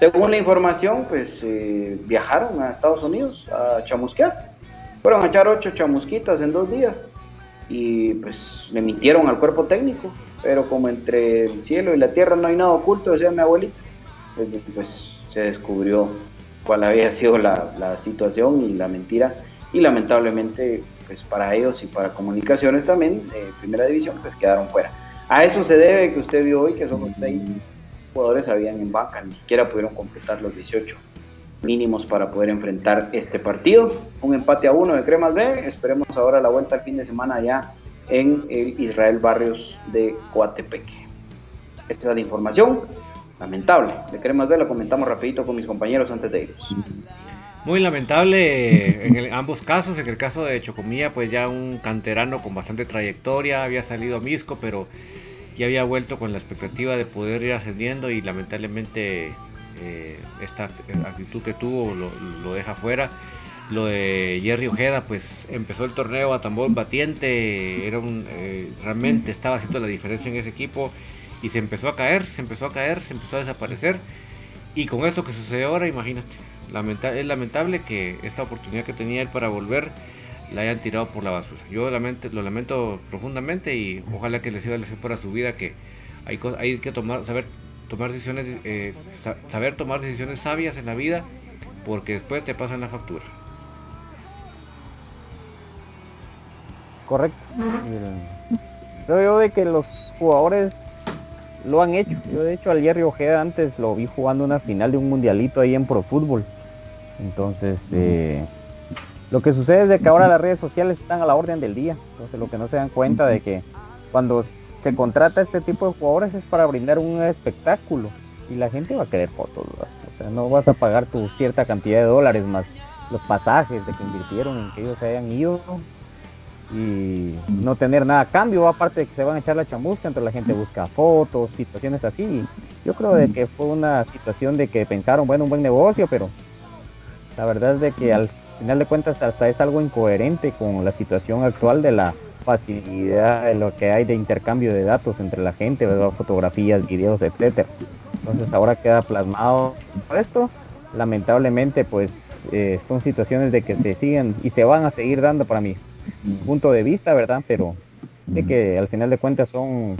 Según la información, pues eh, viajaron a Estados Unidos a chamusquear. Fueron a echar ocho chamusquitas en dos días y pues le mintieron al cuerpo técnico, pero como entre el cielo y la tierra no hay nada oculto, decía mi abuelita, pues, pues se descubrió cuál había sido la, la, situación y la mentira y lamentablemente pues para ellos y para comunicaciones también, eh, primera división, pues quedaron fuera. A eso se debe que usted vio hoy que son los seis jugadores habían en banca, ni siquiera pudieron completar los 18 mínimos para poder enfrentar este partido. Un empate a uno de Cremas B. Esperemos ahora la vuelta al fin de semana ya en el Israel Barrios de Coatepeque. Esta es la información lamentable de Cremas B. La comentamos rapidito con mis compañeros antes de irnos. Muy lamentable en el, ambos casos. En el caso de Chocomía, pues ya un canterano con bastante trayectoria. Había salido a Misco, pero ya había vuelto con la expectativa de poder ir ascendiendo y lamentablemente eh, esta actitud que tuvo lo, lo, deja fuera. Lo de Jerry Ojeda, pues empezó el torneo a tambor batiente, era un, eh, realmente estaba haciendo la diferencia en ese equipo y se empezó a caer, se empezó a caer, se empezó a desaparecer. Y con esto que sucede ahora, imagínate, es lamentable que esta oportunidad que tenía él para volver la hayan tirado por la basura. Yo lamento, lo lamento profundamente y ojalá que les sirva lección para su vida que hay, hay que tomar, saber tomar decisiones, eh, saber tomar decisiones sabias en la vida porque después te pasan la factura. Correcto. Creo yo de que los jugadores lo han hecho. Yo de hecho al Jerry Ojeda antes lo vi jugando una final de un mundialito ahí en Pro Fútbol. Entonces, eh, lo que sucede es de que ahora las redes sociales están a la orden del día. Entonces, lo que no se dan cuenta de que cuando se contrata este tipo de jugadores es para brindar un espectáculo y la gente va a querer fotos. O sea, no vas a pagar tu cierta cantidad de dólares más los pasajes de que invirtieron en que ellos se hayan ido y no tener nada a cambio, aparte de que se van a echar la chamusca, entonces la gente busca fotos, situaciones así. Yo creo de que fue una situación de que pensaron, bueno, un buen negocio, pero la verdad es de que al final de cuentas hasta es algo incoherente con la situación actual de la facilidad de lo que hay de intercambio de datos entre la gente, fotografías, videos, etcétera. Entonces ahora queda plasmado esto. Lamentablemente, pues eh, son situaciones de que se siguen y se van a seguir dando para mí punto de vista, ¿verdad? Pero de que al final de cuentas son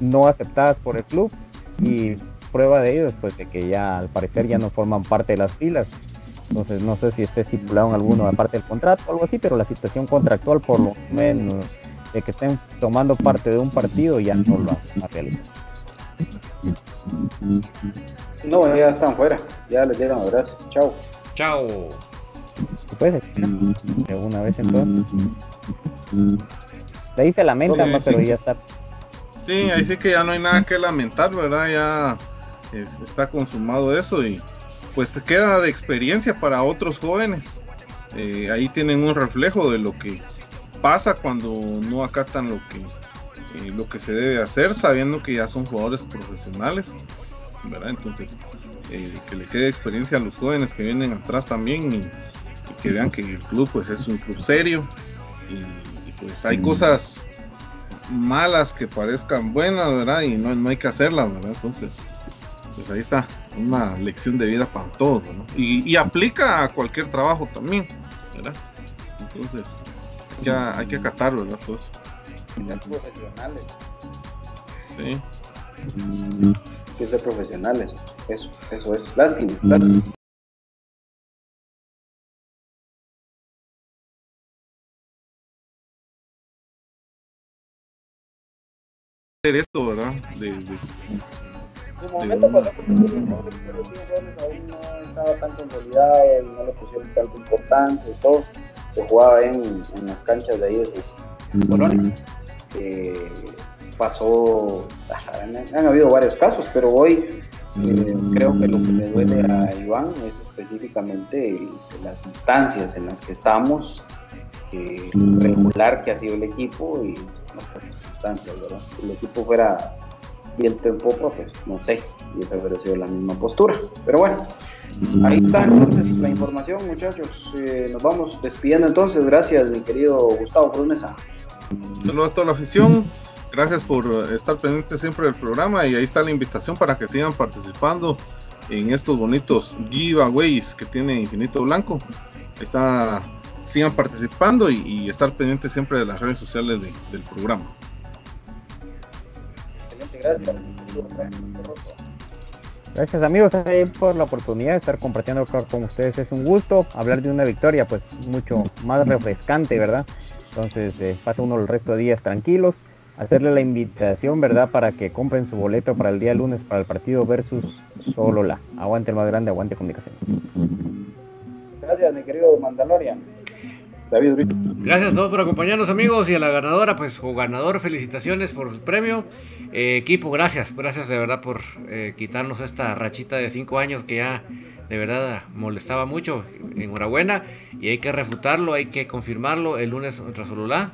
no aceptadas por el club y prueba de ello es pues de que ya al parecer ya no forman parte de las filas. Entonces no sé si esté estipulado en alguno aparte del contrato o algo así, pero la situación contractual por lo menos de que estén tomando parte de un partido ya no lo han realizado. No, ya están fuera, ya les llegan gracias. Chao. Chao. Puede de una vez entonces. De ahí se lamenta, pero ya está. Sí, ahí sí que ya no hay nada que lamentar, ¿verdad? Ya está consumado eso y pues te queda de experiencia para otros jóvenes. Eh, ahí tienen un reflejo de lo que pasa cuando no acatan lo que eh, lo que se debe hacer, sabiendo que ya son jugadores profesionales, ¿verdad? Entonces, eh, que le quede experiencia a los jóvenes que vienen atrás también y, que vean que el club pues es un club serio y, pues hay cosas malas que parezcan buenas, ¿verdad? Y no, no hay que hacerlas, ¿verdad? Entonces, pues ahí está, una lección de vida para todos, ¿no? Y, aplica a cualquier trabajo también, ¿verdad? Entonces, ya hay que acatar, ¿verdad? Todo eso. profesionales. Sí. que ser profesionales, eso, eso es, lástima, lástima. Esto, ¿verdad? De, de, de momento pasó por pero aún no estaba tan consolidado y no le pusieron tanto importancia y todo. Se jugaba en, en las canchas de ahí de su colonia. Eh, pasó, han, han, habido varios casos, pero hoy eh, creo que lo que le duele a Iván es específicamente las instancias en las que estamos, regular que ha sido el equipo y si el equipo fuera viento en popa, pues no sé, y esa hubiera sido la misma postura. Pero bueno, ahí está entonces la información, muchachos. Eh, nos vamos despidiendo entonces. Gracias, mi querido Gustavo Cruz Mesa. Saludos a toda la afición. Gracias por estar pendiente siempre del programa y ahí está la invitación para que sigan participando en estos bonitos giveaways que tiene Infinito Blanco. Ahí está sigan participando y, estar pendientes siempre de las redes sociales del programa. gracias. Gracias amigos por la oportunidad de estar compartiendo con ustedes. Es un gusto hablar de una victoria, pues mucho más refrescante, ¿verdad? Entonces eh, pasa uno el resto de días tranquilos. Hacerle la invitación, ¿verdad? Para que compren su boleto para el día lunes para el partido versus solo la. Aguante el más grande, aguante comunicación. Gracias, mi querido Mandalorian. David Gracias a todos por acompañarnos amigos y a la ganadora, pues o ganador, felicitaciones por el premio. Eh, equipo, gracias, gracias de verdad por eh, quitarnos esta rachita de cinco años que ya de verdad molestaba mucho. Enhorabuena y hay que refutarlo, hay que confirmarlo el lunes contra Solulá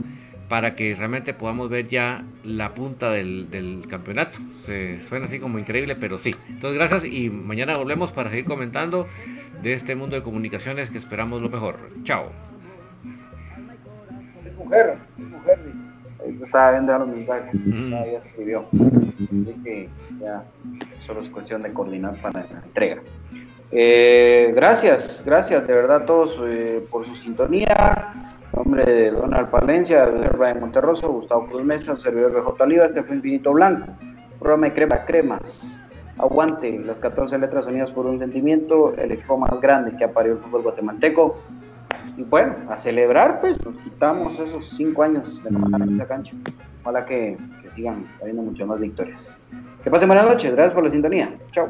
para que realmente podamos ver ya la punta del, del, campeonato. Se suena así como increíble, pero sí. Entonces gracias y mañana volvemos para seguir comentando de este mundo de comunicaciones que esperamos lo mejor. Chao mujer, es mujer, dice. estaba viendo los mensajes, ya escribió. Así que ya solo es cuestión de coordinar para la entrega. Eh, gracias, gracias de verdad a todos eh, por su sintonía. nombre de Donald Palencia, Brian Monterroso, Gustavo Cruz Mesa, servidor de J. Oliva, este fue Infinito Blanco, programa de Crema Cremas. Aguante, las 14 letras unidas por un sentimiento, el equipo más grande que ha parido el fútbol guatemalteco. Y bueno, a celebrar, pues nos quitamos esos cinco años de no ganar en esa cancha. Ojalá que, que sigan habiendo muchas más victorias. Que pasen buenas noches, gracias por la sintonía. Chao.